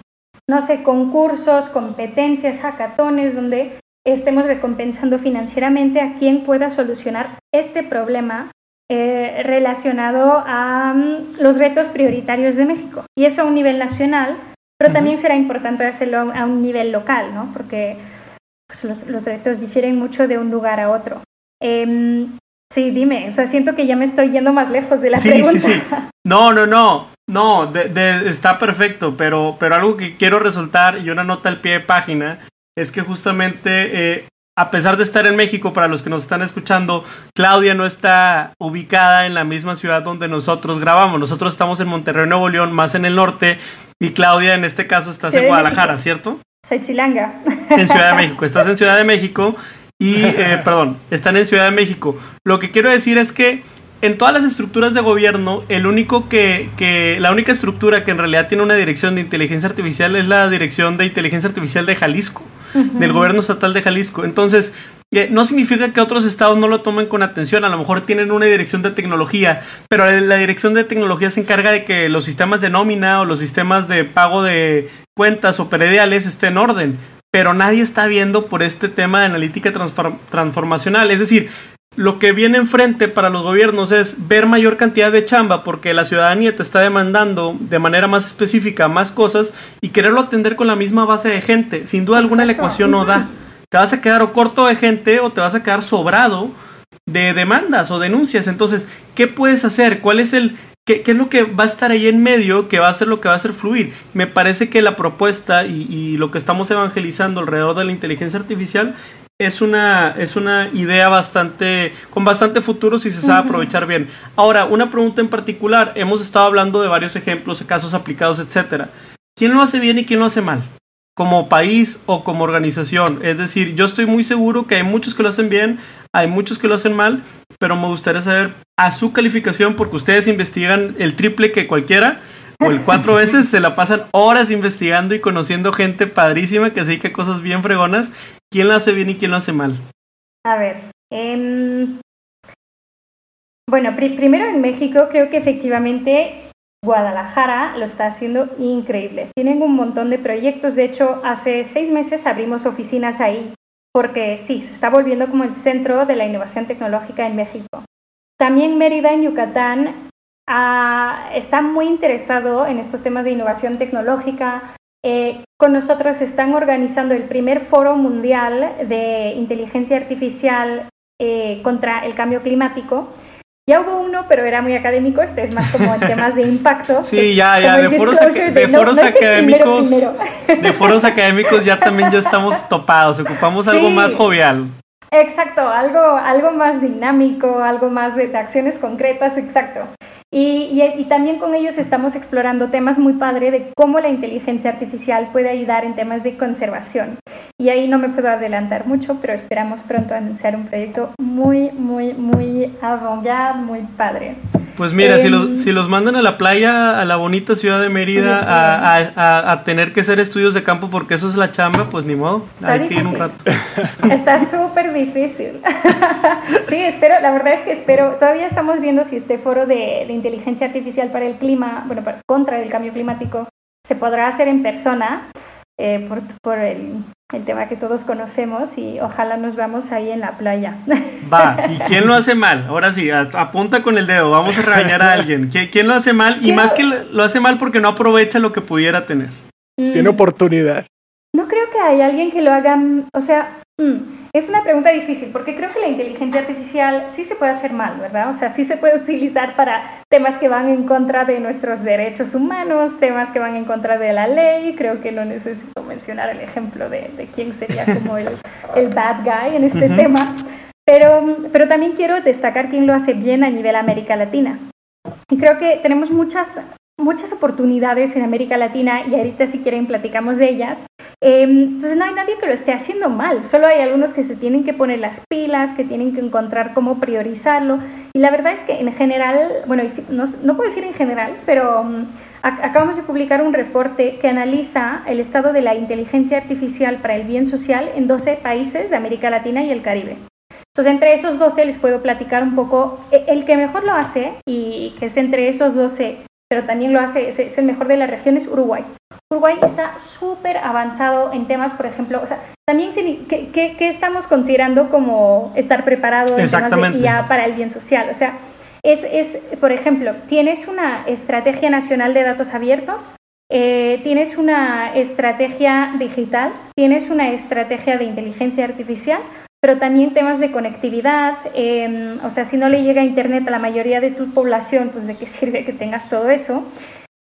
no sé, concursos, competencias, hackatones, donde estemos recompensando financieramente a quien pueda solucionar este problema eh, relacionado a mm, los retos prioritarios de México. Y eso a un nivel nacional, pero también será importante hacerlo a un nivel local, ¿no? Porque pues, los, retos difieren mucho de un lugar a otro. Em, Sí, dime, o sea, siento que ya me estoy yendo más lejos de la pregunta. Sí, sí, No, no, no, no, está perfecto, pero, pero algo que quiero resaltar y una nota al pie de página es que justamente, eh, a pesar de estar en México, para los que nos están escuchando, Claudia no está ubicada en la misma ciudad donde nosotros grabamos. Nosotros estamos en Monterrey, Nuevo León, más en el norte, y Claudia en este caso estás en Guadalajara, ¿cierto? Soy chilanga. En Ciudad de México. Estás en Ciudad de México y, eh, perdón, están en Ciudad de México. Lo que quiero decir es que en todas las estructuras de gobierno, el único que, que, la única estructura que en realidad tiene una dirección de inteligencia artificial es la dirección de inteligencia artificial de Jalisco, del gobierno estatal de Jalisco. Entonces, eh, no significa que otros estados no lo tomen con atención, a lo mejor tienen una dirección de tecnología, pero la dirección de tecnología se encarga de que los sistemas de nómina o los sistemas de pago de cuentas o perediales estén en orden pero nadie está viendo por este tema de analítica transformacional. Es decir, lo que viene enfrente para los gobiernos es ver mayor cantidad de chamba porque la ciudadanía te está demandando de manera más específica más cosas y quererlo atender con la misma base de gente. Sin duda alguna la ecuación no da. Te vas a quedar o corto de gente o te vas a quedar sobrado de demandas o denuncias. Entonces, ¿qué puedes hacer? ¿Cuál es el, ¿Qué, es lo que va a estar ahí en medio que va a ser lo que va a hacer fluir? Me parece que la propuesta y, lo que estamos evangelizando alrededor de la inteligencia artificial es una, es una idea bastante, con bastante futuro si se sabe aprovechar bien. Ahora, una pregunta en particular, hemos estado hablando de varios ejemplos, casos aplicados, etcétera. ¿Quién lo hace bien y quién lo hace mal? Como país o como organización. Es decir, yo estoy muy seguro que hay muchos que lo hacen bien, hay muchos que lo hacen mal, pero me gustaría saber a su calificación, porque ustedes investigan el triple que cualquiera, o el cuatro veces, se la pasan horas investigando y conociendo gente padrísima que se dedica a cosas bien fregonas. ¿Quién lo hace bien y quién lo hace mal? A ver, em, bueno, primero en México creo que efectivamente Guadalajara lo está haciendo increíble. Tienen un montón de proyectos, de hecho hace seis meses abrimos oficinas ahí porque sí, se está volviendo como el centro de la innovación tecnológica en México. También Mérida, en Yucatán, ah, está muy interesado en estos temas de innovación tecnológica. eh, con nosotros están organizando el primer foro mundial de inteligencia artificial eh, contra el cambio climático. Ya hubo uno, pero era muy académico, este es más como en temas de impacto. Sí, ya, ya, de foros, de, foros académicos, de foros académicos ya también ya estamos topados, ocupamos algo más jovial. Exacto, algo, algo más dinámico, algo más de, acciones concretas, exacto. Y, también con ellos estamos explorando temas muy padre de cómo la inteligencia artificial puede ayudar en temas de conservación. Y ahí no me puedo adelantar mucho, pero esperamos pronto anunciar un proyecto muy, muy, muy avant muy padre. Pues mira, si, los, em, si los mandan a la playa, a la bonita ciudad de Mérida, a, a, tener que hacer estudios de campo porque eso es la chamba, pues ni modo, hay que ir un rato. Está súper difícil. sí, espero, la verdad es que espero, todavía estamos viendo si este foro de, de inteligencia artificial para el clima, bueno, para, contra el cambio climático, se podrá hacer en persona. Eh, por, por el, el, tema que todos conocemos y ojalá nos veamos ahí en la playa. Va, ¿y quién lo hace mal? Ahora sí, apunta con el dedo, vamos a regañar a alguien. ¿Quién, lo hace mal? Y más que lo hace mal porque no aprovecha lo que pudiera tener. Tiene oportunidad. No creo que haya alguien que lo haga, o sea, mm, es una pregunta difícil porque creo que la inteligencia artificial sí se puede hacer mal, ¿verdad? O sea, sí se puede utilizar para temas que van en contra de nuestros derechos humanos, temas que van en contra de la ley. Creo que no necesito mencionar el ejemplo de, de quién sería como el, el, bad guy en este tema. Pero, pero también quiero destacar quién lo hace bien a nivel América Latina. Y creo que tenemos muchas, muchas oportunidades en América Latina y ahorita si quieren platicamos de ellas. Em, entonces no hay nadie que lo esté haciendo mal, solo hay algunos que se tienen que poner las pilas, que tienen que encontrar cómo priorizarlo. Y la verdad es que en general, bueno, no, puedo decir en general, pero um, acabamos de publicar un reporte que analiza el estado de la inteligencia artificial para el bien social en 12 países de América Latina y el Caribe. Entonces, entre esos 12 les puedo platicar un poco e, el que mejor lo hace y que es entre esos 12, pero también lo hace, es el mejor de la región, es Uruguay. Uruguay está súper avanzado en temas, por ejemplo, o sea, también ¿qué, estamos considerando como estar preparado en temas de IA para el bien social? O sea, es, es, por ejemplo, tienes una estrategia nacional de datos abiertos, eh, tienes una estrategia digital, tienes una estrategia de inteligencia artificial, pero también temas de conectividad, em, o sea, si no le llega Internet a la mayoría de tu población, pues de qué sirve que tengas todo eso.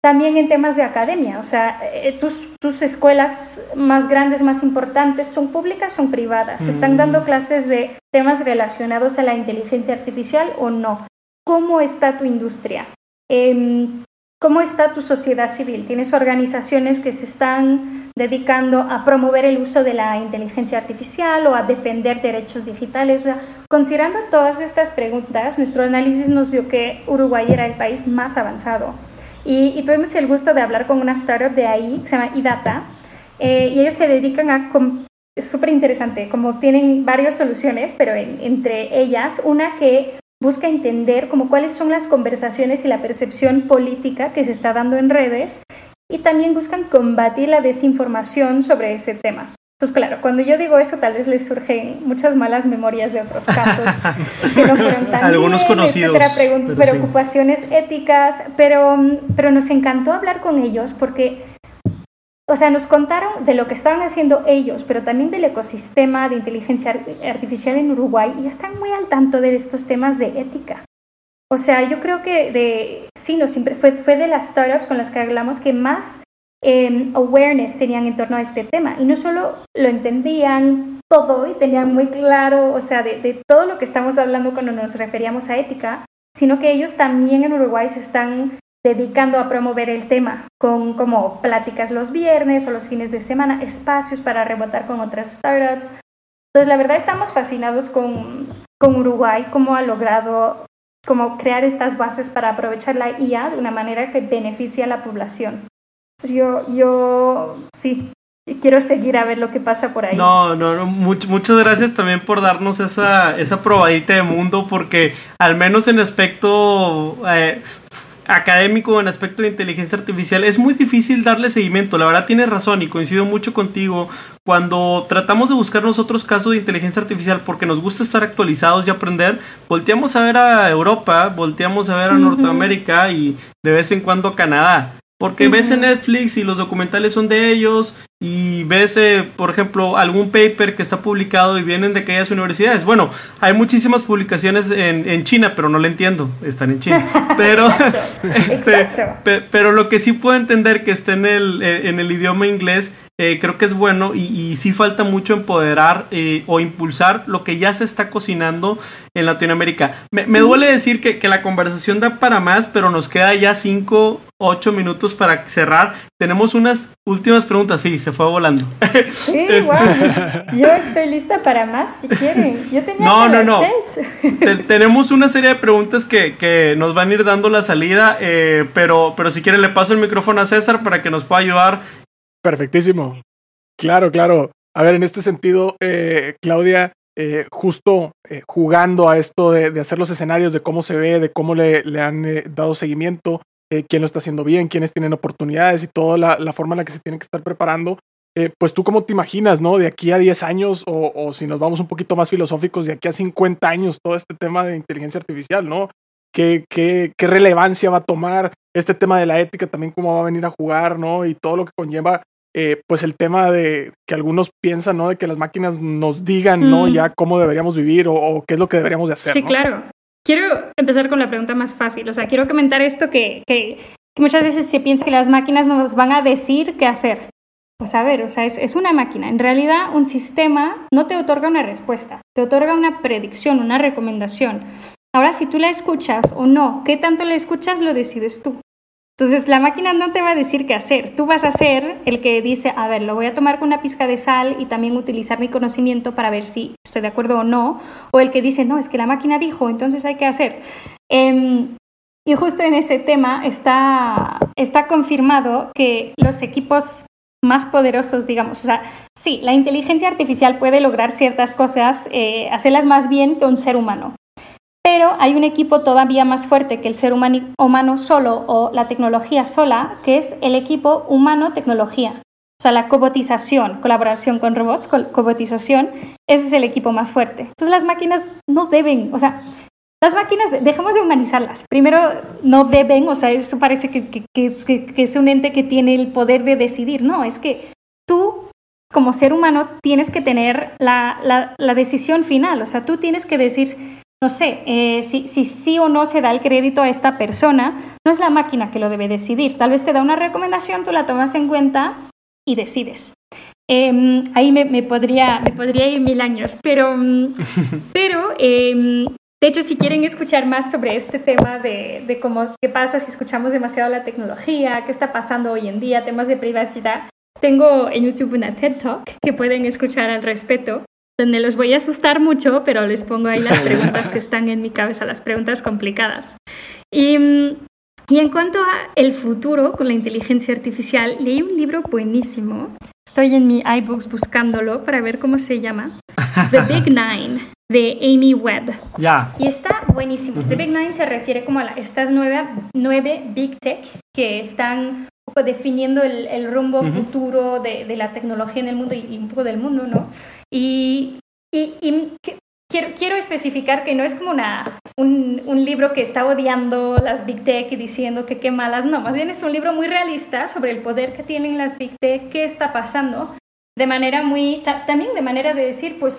También en temas de academia, o sea, eh, tus, tus escuelas más grandes, más importantes, ¿son públicas, son privadas? ¿Se están dando mm. clases de temas relacionados a la inteligencia artificial o no? ¿Cómo está tu industria? Em, ¿Cómo está tu sociedad civil? ¿Tienes organizaciones que se están dedicando a promover el uso de la inteligencia artificial o a defender derechos digitales? O sea, considerando todas estas preguntas, nuestro análisis nos dio que Uruguay era el país más avanzado y, tuvimos el gusto de hablar con una startup de ahí que se llama iData. Eh, y ellos se dedican a... Es súper interesante, como tienen varias soluciones, pero entre ellas una que busca entender como cuáles son las conversaciones y la percepción política que se está dando en redes y también buscan combatir la desinformación sobre ese tema. Entonces, claro, cuando yo digo eso, tal vez les surgen muchas malas memorias de otros casos que no fueron tan Algunos conocidos. preocupaciones éticas, pero, pero nos encantó hablar con ellos porque, o sea, nos contaron de lo que estaban haciendo ellos, pero también del ecosistema de inteligencia artificial en Uruguay y están muy al tanto de estos temas de ética. O sea, yo creo que de, sí, no, siempre fue, fue de las startups con las que hablamos que más Em, awareness tenían en torno a este tema. Y no solo lo entendían todo y tenían muy claro, o sea, de, todo lo que estamos hablando cuando nos referíamos a ética, sino que ellos también en Uruguay se están dedicando a promover el tema con como pláticas los viernes o los fines de semana, espacios para rebotar con otras startups. Entonces, la verdad estamos fascinados con, con Uruguay, cómo ha logrado como crear estas bases para aprovechar la IA de una manera que beneficie a la población. Yo, yo sí, quiero seguir a ver lo que pasa por ahí. No, no, no muchas gracias también por darnos esa, esa probadita de mundo, porque al menos en aspecto eh, académico, en aspecto de inteligencia artificial, es muy difícil darle seguimiento. La verdad tienes razón y coincido mucho contigo. Cuando tratamos de buscar nosotros casos de inteligencia artificial porque nos gusta estar actualizados y aprender, volteamos a ver a Europa, volteamos a ver a Norteamérica y de vez en cuando a Canadá Porque ves en Netflix y los documentales son de ellos y ves, eh, por ejemplo, algún paper que está publicado y vienen de aquellas universidades. Bueno, hay muchísimas publicaciones en, en China, pero no le entiendo, están en China. Pero, este, pero lo que sí puedo entender que esté en el, eh, en el idioma inglés eh, creo que es bueno y, sí falta mucho empoderar eh, o impulsar lo que ya se está cocinando en Latinoamérica. Me, duele decir que, que, la conversación da para más, pero nos queda ya cinco, ocho minutos para cerrar. Tenemos unas últimas preguntas. Sí, se fue volando. Sí, este, Yo estoy lista para más si quieren. Yo tenía no, no, no. tenemos una serie de preguntas que, que, nos van a ir dando la salida, eh, pero, pero si quieren le paso el micrófono a César para que nos pueda ayudar Perfectísimo. Claro, claro. A ver, en este sentido, eh, Claudia, eh, justo eh, jugando a esto de, hacer los escenarios, de cómo se ve, de cómo le, han dado seguimiento, quién lo está haciendo bien, quiénes tienen oportunidades y toda la, forma en la que se tienen que estar preparando. pues tú cómo te imaginas, ¿no? De aquí a 10 años o, o, si nos vamos un poquito más filosóficos, de aquí a 50 años, todo este tema de inteligencia artificial, ¿no? ¿Qué, qué, qué relevancia va a tomar este tema de la ética también, cómo va a venir a jugar, ¿no? Y todo lo que conlleva eh, pues el tema de que algunos piensan, ¿no? De que las máquinas nos digan, ¿no? Mm. Ya cómo deberíamos vivir o, qué es lo que deberíamos de hacer. Sí, claro. Quiero empezar con la pregunta más fácil. O sea, quiero comentar esto que, muchas veces se piensa que las máquinas nos van a decir qué hacer. Pues a ver, o sea, es, es, una máquina. En realidad, un sistema no te otorga una respuesta, te otorga una predicción, una recomendación. Ahora, si tú la escuchas o no, qué tanto la escuchas, lo decides tú. Entonces la máquina no te va a decir qué hacer, tú vas a ser el que dice, a ver, lo voy a tomar con una pizca de sal y también utilizar mi conocimiento para ver si estoy de acuerdo o no, o el que dice, no, es que la máquina dijo, entonces hay que hacer. Em, y justo en ese tema está, está confirmado que los equipos más poderosos, digamos, o sea, sí, la inteligencia artificial puede lograr ciertas cosas, eh, hacerlas más bien que un ser humano, pero hay un equipo todavía más fuerte que el ser humano solo o la tecnología sola, que es el equipo humano-tecnología. O sea, la cobotización, colaboración con robots, cobotización, ese es el equipo más fuerte. Entonces las máquinas no deben, o sea, las máquinas, dejemos de humanizarlas. Primero, no deben, o sea, eso parece que, es un ente que tiene el poder de decidir. No, es que tú, como ser humano, tienes que tener la, la decisión final. O sea, tú tienes que decir, no sé, eh, si, sí o no se da el crédito a esta persona, no es la máquina que lo debe decidir. Tal vez te da una recomendación, tú la tomas en cuenta y decides. Em, ahí me, podría, me podría ir mil años, pero, mm, pero em, de hecho, si quieren escuchar más sobre este tema de, de cómo qué pasa si escuchamos demasiado la tecnología, qué está pasando hoy en día, temas de privacidad, tengo en YouTube una TED Talk que pueden escuchar al respecto donde los voy a asustar mucho, pero les pongo ahí las preguntas que están en mi cabeza, las preguntas complicadas. Y, y en cuanto a el futuro con la inteligencia artificial, leí un libro buenísimo. Estoy en mi iBooks buscándolo para ver cómo se llama. The Big Nine de Amy Webb. Ya. Y está buenísimo. The Big Nine se refiere como a estas nueve, nueve Big Tech que están definiendo el, rumbo futuro de, de, la tecnología en el mundo y, un poco del mundo, ¿no? Y, y, quiero, quiero, especificar que no es como una, un, un, libro que está odiando las Big Tech y diciendo que qué malas, no, más bien es un libro muy realista sobre el poder que tienen las Big Tech, qué está pasando, de manera muy, también de manera de decir, pues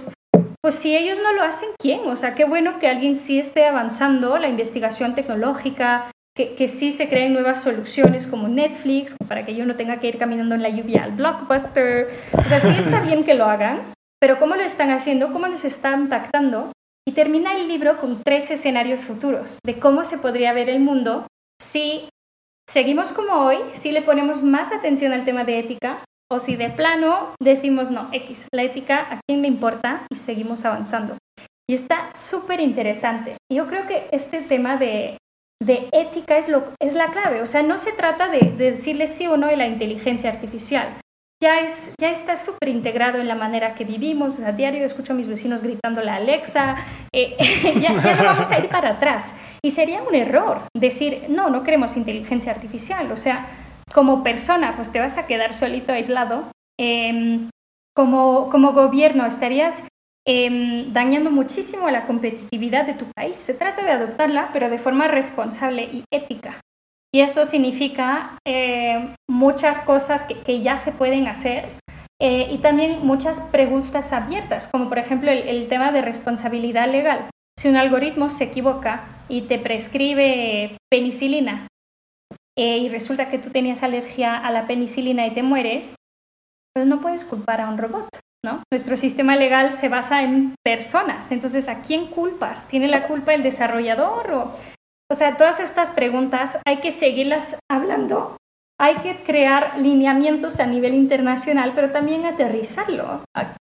pues si ellos no lo hacen, ¿quién? O sea, qué bueno que alguien sí esté avanzando la investigación tecnológica, que, que, sí se creen nuevas soluciones como Netflix, para que yo no tenga que ir caminando en la lluvia al blockbuster. O sea, sí está bien que lo hagan, pero ¿cómo lo están haciendo? ¿Cómo les están impactando? Y termina el libro con tres escenarios futuros de cómo se podría ver el mundo si seguimos como hoy, si le ponemos más atención al tema de ética, o si de plano decimos no, X, la ética, ¿a quién le importa? Y seguimos avanzando. Y está súper interesante. Yo creo que este tema de de ética es, lo, es la clave. O sea, no se trata de, decirle sí o no a la inteligencia artificial. Ya, es, ya está súper integrado en la manera que vivimos. A diario escucho a mis vecinos gritándole a Alexa. Eh, ya, ya, no vamos a ir para atrás. Y sería un error decir, no, no queremos inteligencia artificial. O sea, como persona, pues te vas a quedar solito, aislado. Em, como, como gobierno, estarías Em, dañando muchísimo la competitividad de tu país. Se trata de adoptarla, pero de forma responsable y ética. Y eso significa eh, muchas cosas que, ya se pueden hacer eh, y también muchas preguntas abiertas, como por ejemplo el, tema de responsabilidad legal. Si un algoritmo se equivoca y te prescribe penicilina eh, y resulta que tú tenías alergia a la penicilina y te mueres, pues no puedes culpar a un robot. ¿No? Nuestro sistema legal se basa en personas, entonces ¿a quién culpas? ¿Tiene la culpa el desarrollador o o sea, todas estas preguntas hay que seguirlas hablando, hay que crear lineamientos a nivel internacional, pero también aterrizarlo.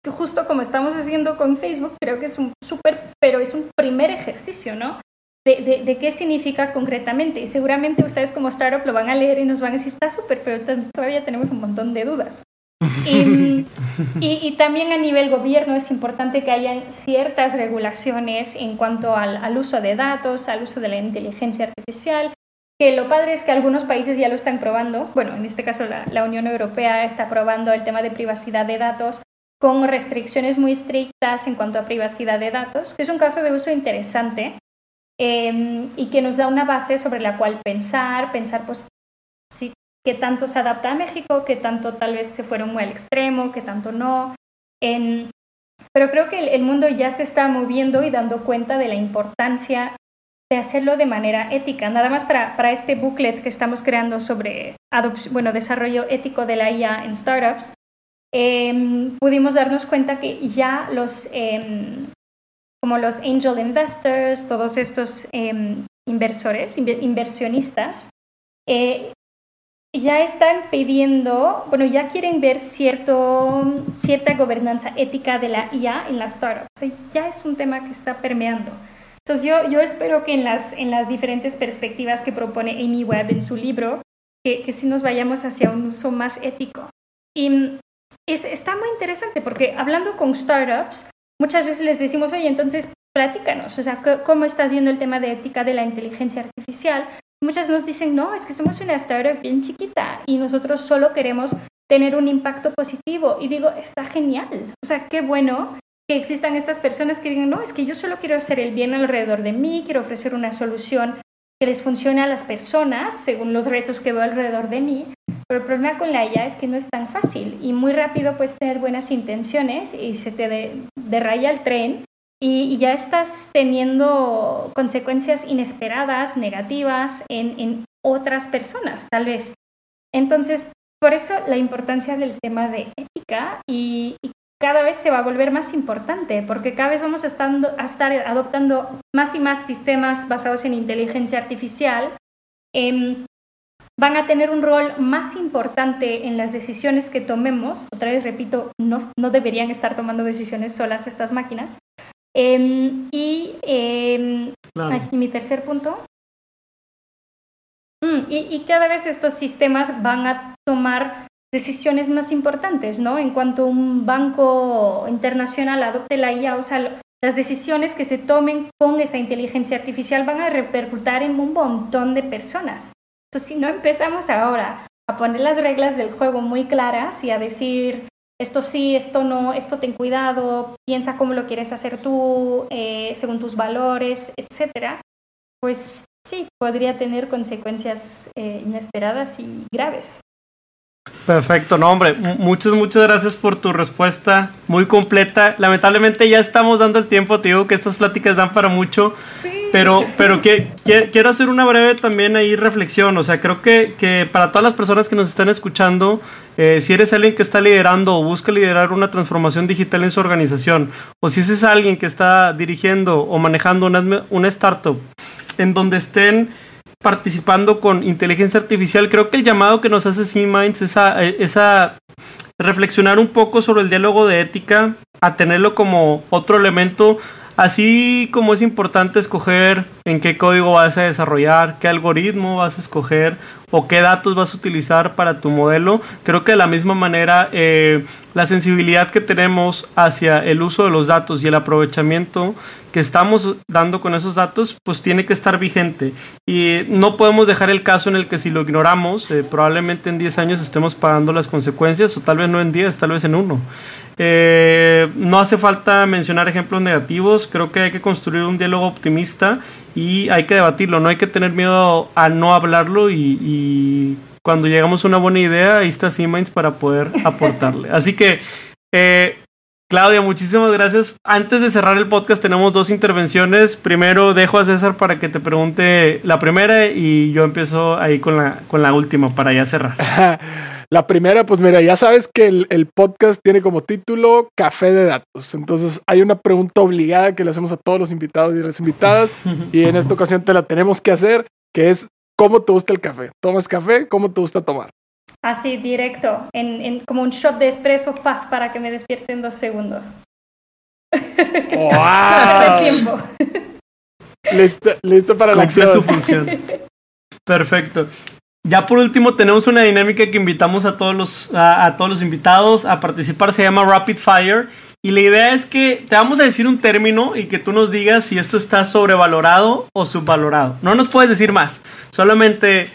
Justo como estamos haciendo con Facebook, creo que es un súper, pero es un primer ejercicio, ¿no? De, de, qué significa concretamente. Y seguramente ustedes como startup lo van a leer y nos van a decir, está súper, pero todavía tenemos un montón de dudas. Y, también a nivel gobierno es importante que haya ciertas regulaciones en cuanto al, uso de datos, al uso de la inteligencia artificial, que lo padre es que algunos países ya lo están probando. Bueno, en este caso la, Unión Europea está probando el tema de privacidad de datos con restricciones muy estrictas en cuanto a privacidad de datos, que es un caso de uso interesante eh, y que nos da una base sobre la cual pensar, pensar pues, si qué tanto se adapta a México, qué tanto tal vez se fueron muy al extremo, qué tanto no. pero creo que el, mundo ya se está moviendo y dando cuenta de la importancia de hacerlo de manera ética. Nada más para, para este booklet que estamos creando sobre bueno, desarrollo ético de la IA en startups, em, pudimos darnos cuenta que ya los, em, como los angel investors, todos estos em, inversores, inversionistas, eh, ya están pidiendo, bueno, ya quieren ver cierto, cierta gobernanza ética de la IA en las startups. ya es un tema que está permeando. Entonces yo, yo espero que en las, en las diferentes perspectivas que propone Amy Webb en su libro, que, que sí nos vayamos hacia un uso más ético. Y es, está muy interesante porque hablando con startups, muchas veces les decimos, oye, entonces platícanos, o sea, ¿cómo estás viendo el tema de ética de la inteligencia artificial? Muchas nos dicen, no, es que somos una startup bien chiquita y nosotros solo queremos tener un impacto positivo. Y digo, está genial. O sea, qué bueno que existan estas personas que digan, no, es que yo solo quiero hacer el bien alrededor de mí, quiero ofrecer una solución que les funcione a las personas según los retos que veo alrededor de mí. Pero el problema con la IA es que no es tan fácil y muy rápido puedes tener buenas intenciones y se te derraya el tren y, ya estás teniendo consecuencias inesperadas, negativas en, otras personas, tal vez. Entonces, por eso la importancia del tema de ética y, cada vez se va a volver más importante, porque cada vez vamos a, a estar adoptando más y más sistemas basados en inteligencia artificial. Em, van a tener un rol más importante en las decisiones que tomemos. Otra vez repito, no, no deberían estar tomando decisiones solas estas máquinas, Em, y, eh, mi tercer punto. Mm, y, cada vez estos sistemas van a tomar decisiones más importantes, ¿no? En cuanto un banco internacional adopte la IA, o sea, las decisiones que se tomen con esa inteligencia artificial van a repercutir en un montón de personas. Entonces, si no empezamos ahora a poner las reglas del juego muy claras y a decir, esto sí, esto no, esto ten cuidado, piensa cómo lo quieres hacer tú, eh, según tus valores, etcétera, pues sí, podría tener consecuencias eh, inesperadas y graves. Perfecto, no hombre, muchas, muchas gracias por tu respuesta, muy completa. Lamentablemente ya estamos dando el tiempo, te digo que estas pláticas dan para mucho, pero, pero que, quiero hacer una breve también ahí reflexión, o sea, creo que, que para todas las personas que nos están escuchando, eh, si eres alguien que está liderando o busca liderar una transformación digital en su organización, o si es alguien que está dirigiendo o manejando una, una startup en donde estén participando con inteligencia artificial, creo que el llamado que nos hace C-Minds es es a reflexionar un poco sobre el diálogo de ética, a tenerlo como otro elemento, así como es importante escoger en qué código vas a desarrollar, qué algoritmo vas a escoger o qué datos vas a utilizar para tu modelo. Creo que de la misma manera eh, la sensibilidad que tenemos hacia el uso de los datos y el aprovechamiento que estamos dando con esos datos, pues tiene que estar vigente. Y no podemos dejar el caso en el que si lo ignoramos, eh, probablemente en 10 años estemos pagando las consecuencias, o tal vez no en 10, tal vez en uno. Eh, no hace falta mencionar ejemplos negativos, creo que hay que construir un diálogo optimista y hay que debatirlo, no hay que tener miedo a no hablarlo y, cuando llegamos a una buena idea, ahí está Siemens para poder aportarle. Así que eh, Claudia, muchísimas gracias. Antes de cerrar el podcast tenemos dos intervenciones. Primero dejo a César para que te pregunte la primera y yo empiezo ahí con la, con la última para ya cerrar. La primera, pues mira, ya sabes que el, podcast tiene como título Café de Datos. Entonces hay una pregunta obligada que le hacemos a todos los invitados y las invitadas y en esta ocasión te la tenemos que hacer, que es ¿cómo te gusta el café? ¿Tomas café? ¿Cómo te gusta tomar? Así, directo, en, como un shot de espresso paz para que me despierte en dos segundos. ¡Wow! tiempo. listo, listo para la acción. su función. Perfecto. Ya por último tenemos una dinámica que invitamos a todos los a, todos los invitados a participar, se llama Rapid Fire y la idea es que te vamos a decir un término y que tú nos digas si esto está sobrevalorado o subvalorado. No nos puedes decir más, solamente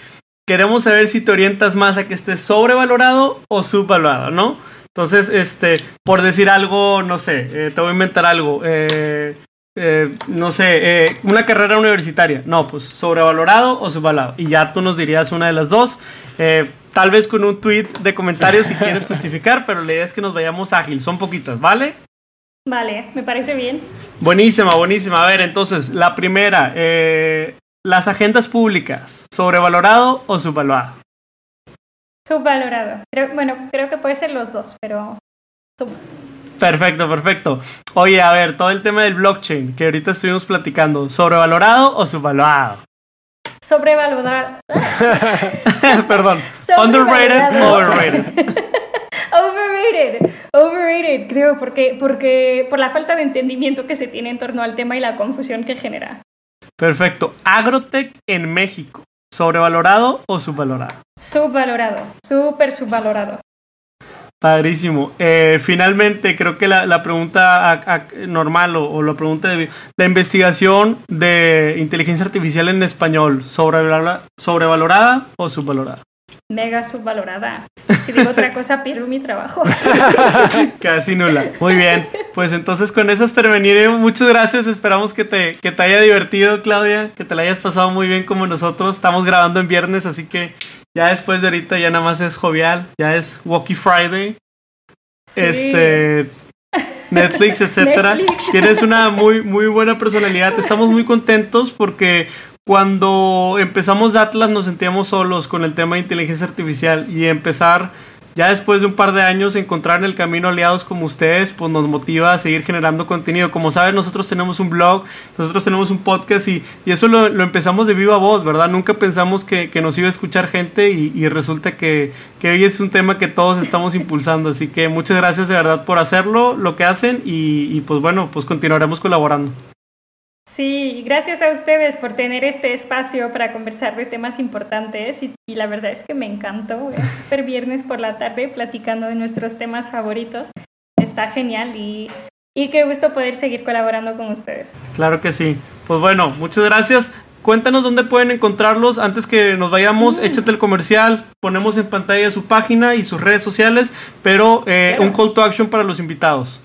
queremos saber si te orientas más a que esté sobrevalorado o subvalorado, ¿no? Entonces, este, por decir algo, no sé, eh, te voy a inventar algo. Eh, eh, no sé, una carrera universitaria. No, pues sobrevalorado o subvalorado. Y ya tú nos dirías una de las dos. tal vez con un tweet de comentarios si quieres justificar, pero la idea es que nos vayamos ágil. Son poquitas, ¿vale? Vale, me parece bien. Buenísima, buenísima. A ver, entonces, la primera, las agendas públicas, ¿sobrevalorado o subvalorado? Subvalorado. bueno, creo que puede ser los dos, pero Perfecto, perfecto. Oye, a ver, todo el tema del blockchain que ahorita estuvimos platicando, ¿sobrevalorado o subvalorado? Sobrevalorado. Perdón. Underrated o overrated. overrated. Overrated, creo, porque, porque por la falta de entendimiento que se tiene en torno al tema y la confusión que genera. Perfecto. Agrotech en México. ¿Sobrevalorado o subvalorado? Subvalorado. Súper subvalorado. Padrísimo. Eh, finalmente, creo que la, pregunta normal o, la pregunta de la investigación de inteligencia artificial en español, ¿sobrevalorada o subvalorada? mega subvalorada. Si digo otra cosa, pierdo mi trabajo. Casi nula. Muy bien. Pues entonces con eso terminaremos. Muchas gracias. Esperamos que te, que te haya divertido, Claudia. Que te la hayas pasado muy bien como nosotros. Estamos grabando en viernes, así que ya después de ahorita ya nada más es jovial. Ya es Walkie Friday. Este. Netflix, etcétera. Tienes una muy, muy buena personalidad. Estamos muy contentos porque cuando empezamos Atlas nos sentíamos solos con el tema de inteligencia artificial y empezar ya después de un par de años encontrar en el camino aliados como ustedes, pues nos motiva a seguir generando contenido. Como saben, nosotros tenemos un blog, nosotros tenemos un podcast y, eso lo, empezamos de viva voz, ¿verdad? Nunca pensamos que, nos iba a escuchar gente y, resulta que, hoy es un tema que todos estamos impulsando. Así que muchas gracias de verdad por hacerlo, lo que hacen y, y pues bueno, pues continuaremos colaborando. Sí, gracias a ustedes por tener este espacio para conversar de temas importantes y, la verdad es que me encantó. Es super viernes por la tarde platicando de nuestros temas favoritos. Está genial y, y qué gusto poder seguir colaborando con ustedes. Claro que sí. Pues bueno, muchas gracias. Cuéntanos dónde pueden encontrarlos. Antes que nos vayamos, mm. échate el comercial. Ponemos en pantalla su página y sus redes sociales, pero eh, un call to action para los invitados.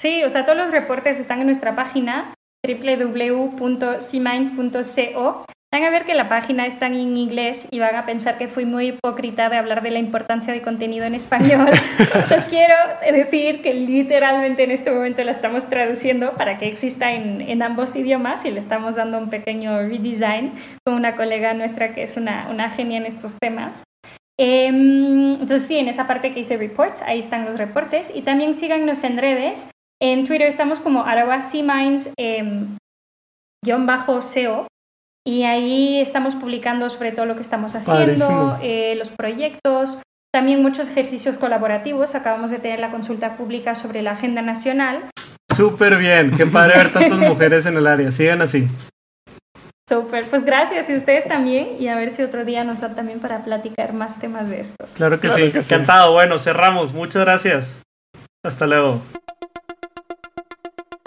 Sí, o sea, todos los reportes están en nuestra página www.cminds.co. Van a ver que la página está en inglés y van a pensar que fui muy hipócrita de hablar de la importancia de contenido en español. Entonces quiero decir que literalmente en este momento la estamos traduciendo para que exista en, en ambos idiomas y le estamos dando un pequeño redesign con una colega nuestra que es una, una genia en estos temas. Em, entonces sí, en esa parte que hice reports, ahí están los reportes y también síganos en redes. En Twitter estamos como arroba em, bajo SEO y ahí estamos publicando sobre todo lo que estamos haciendo, eh, los proyectos, también muchos ejercicios colaborativos. Acabamos de tener la consulta pública sobre la agenda nacional. Súper bien, qué padre ver tantas mujeres en el área. Sigan así. Súper, pues gracias y ustedes también y a ver si otro día nos da también para platicar más temas de estos. Claro que sí, encantado. Bueno, cerramos. Muchas gracias. Hasta luego.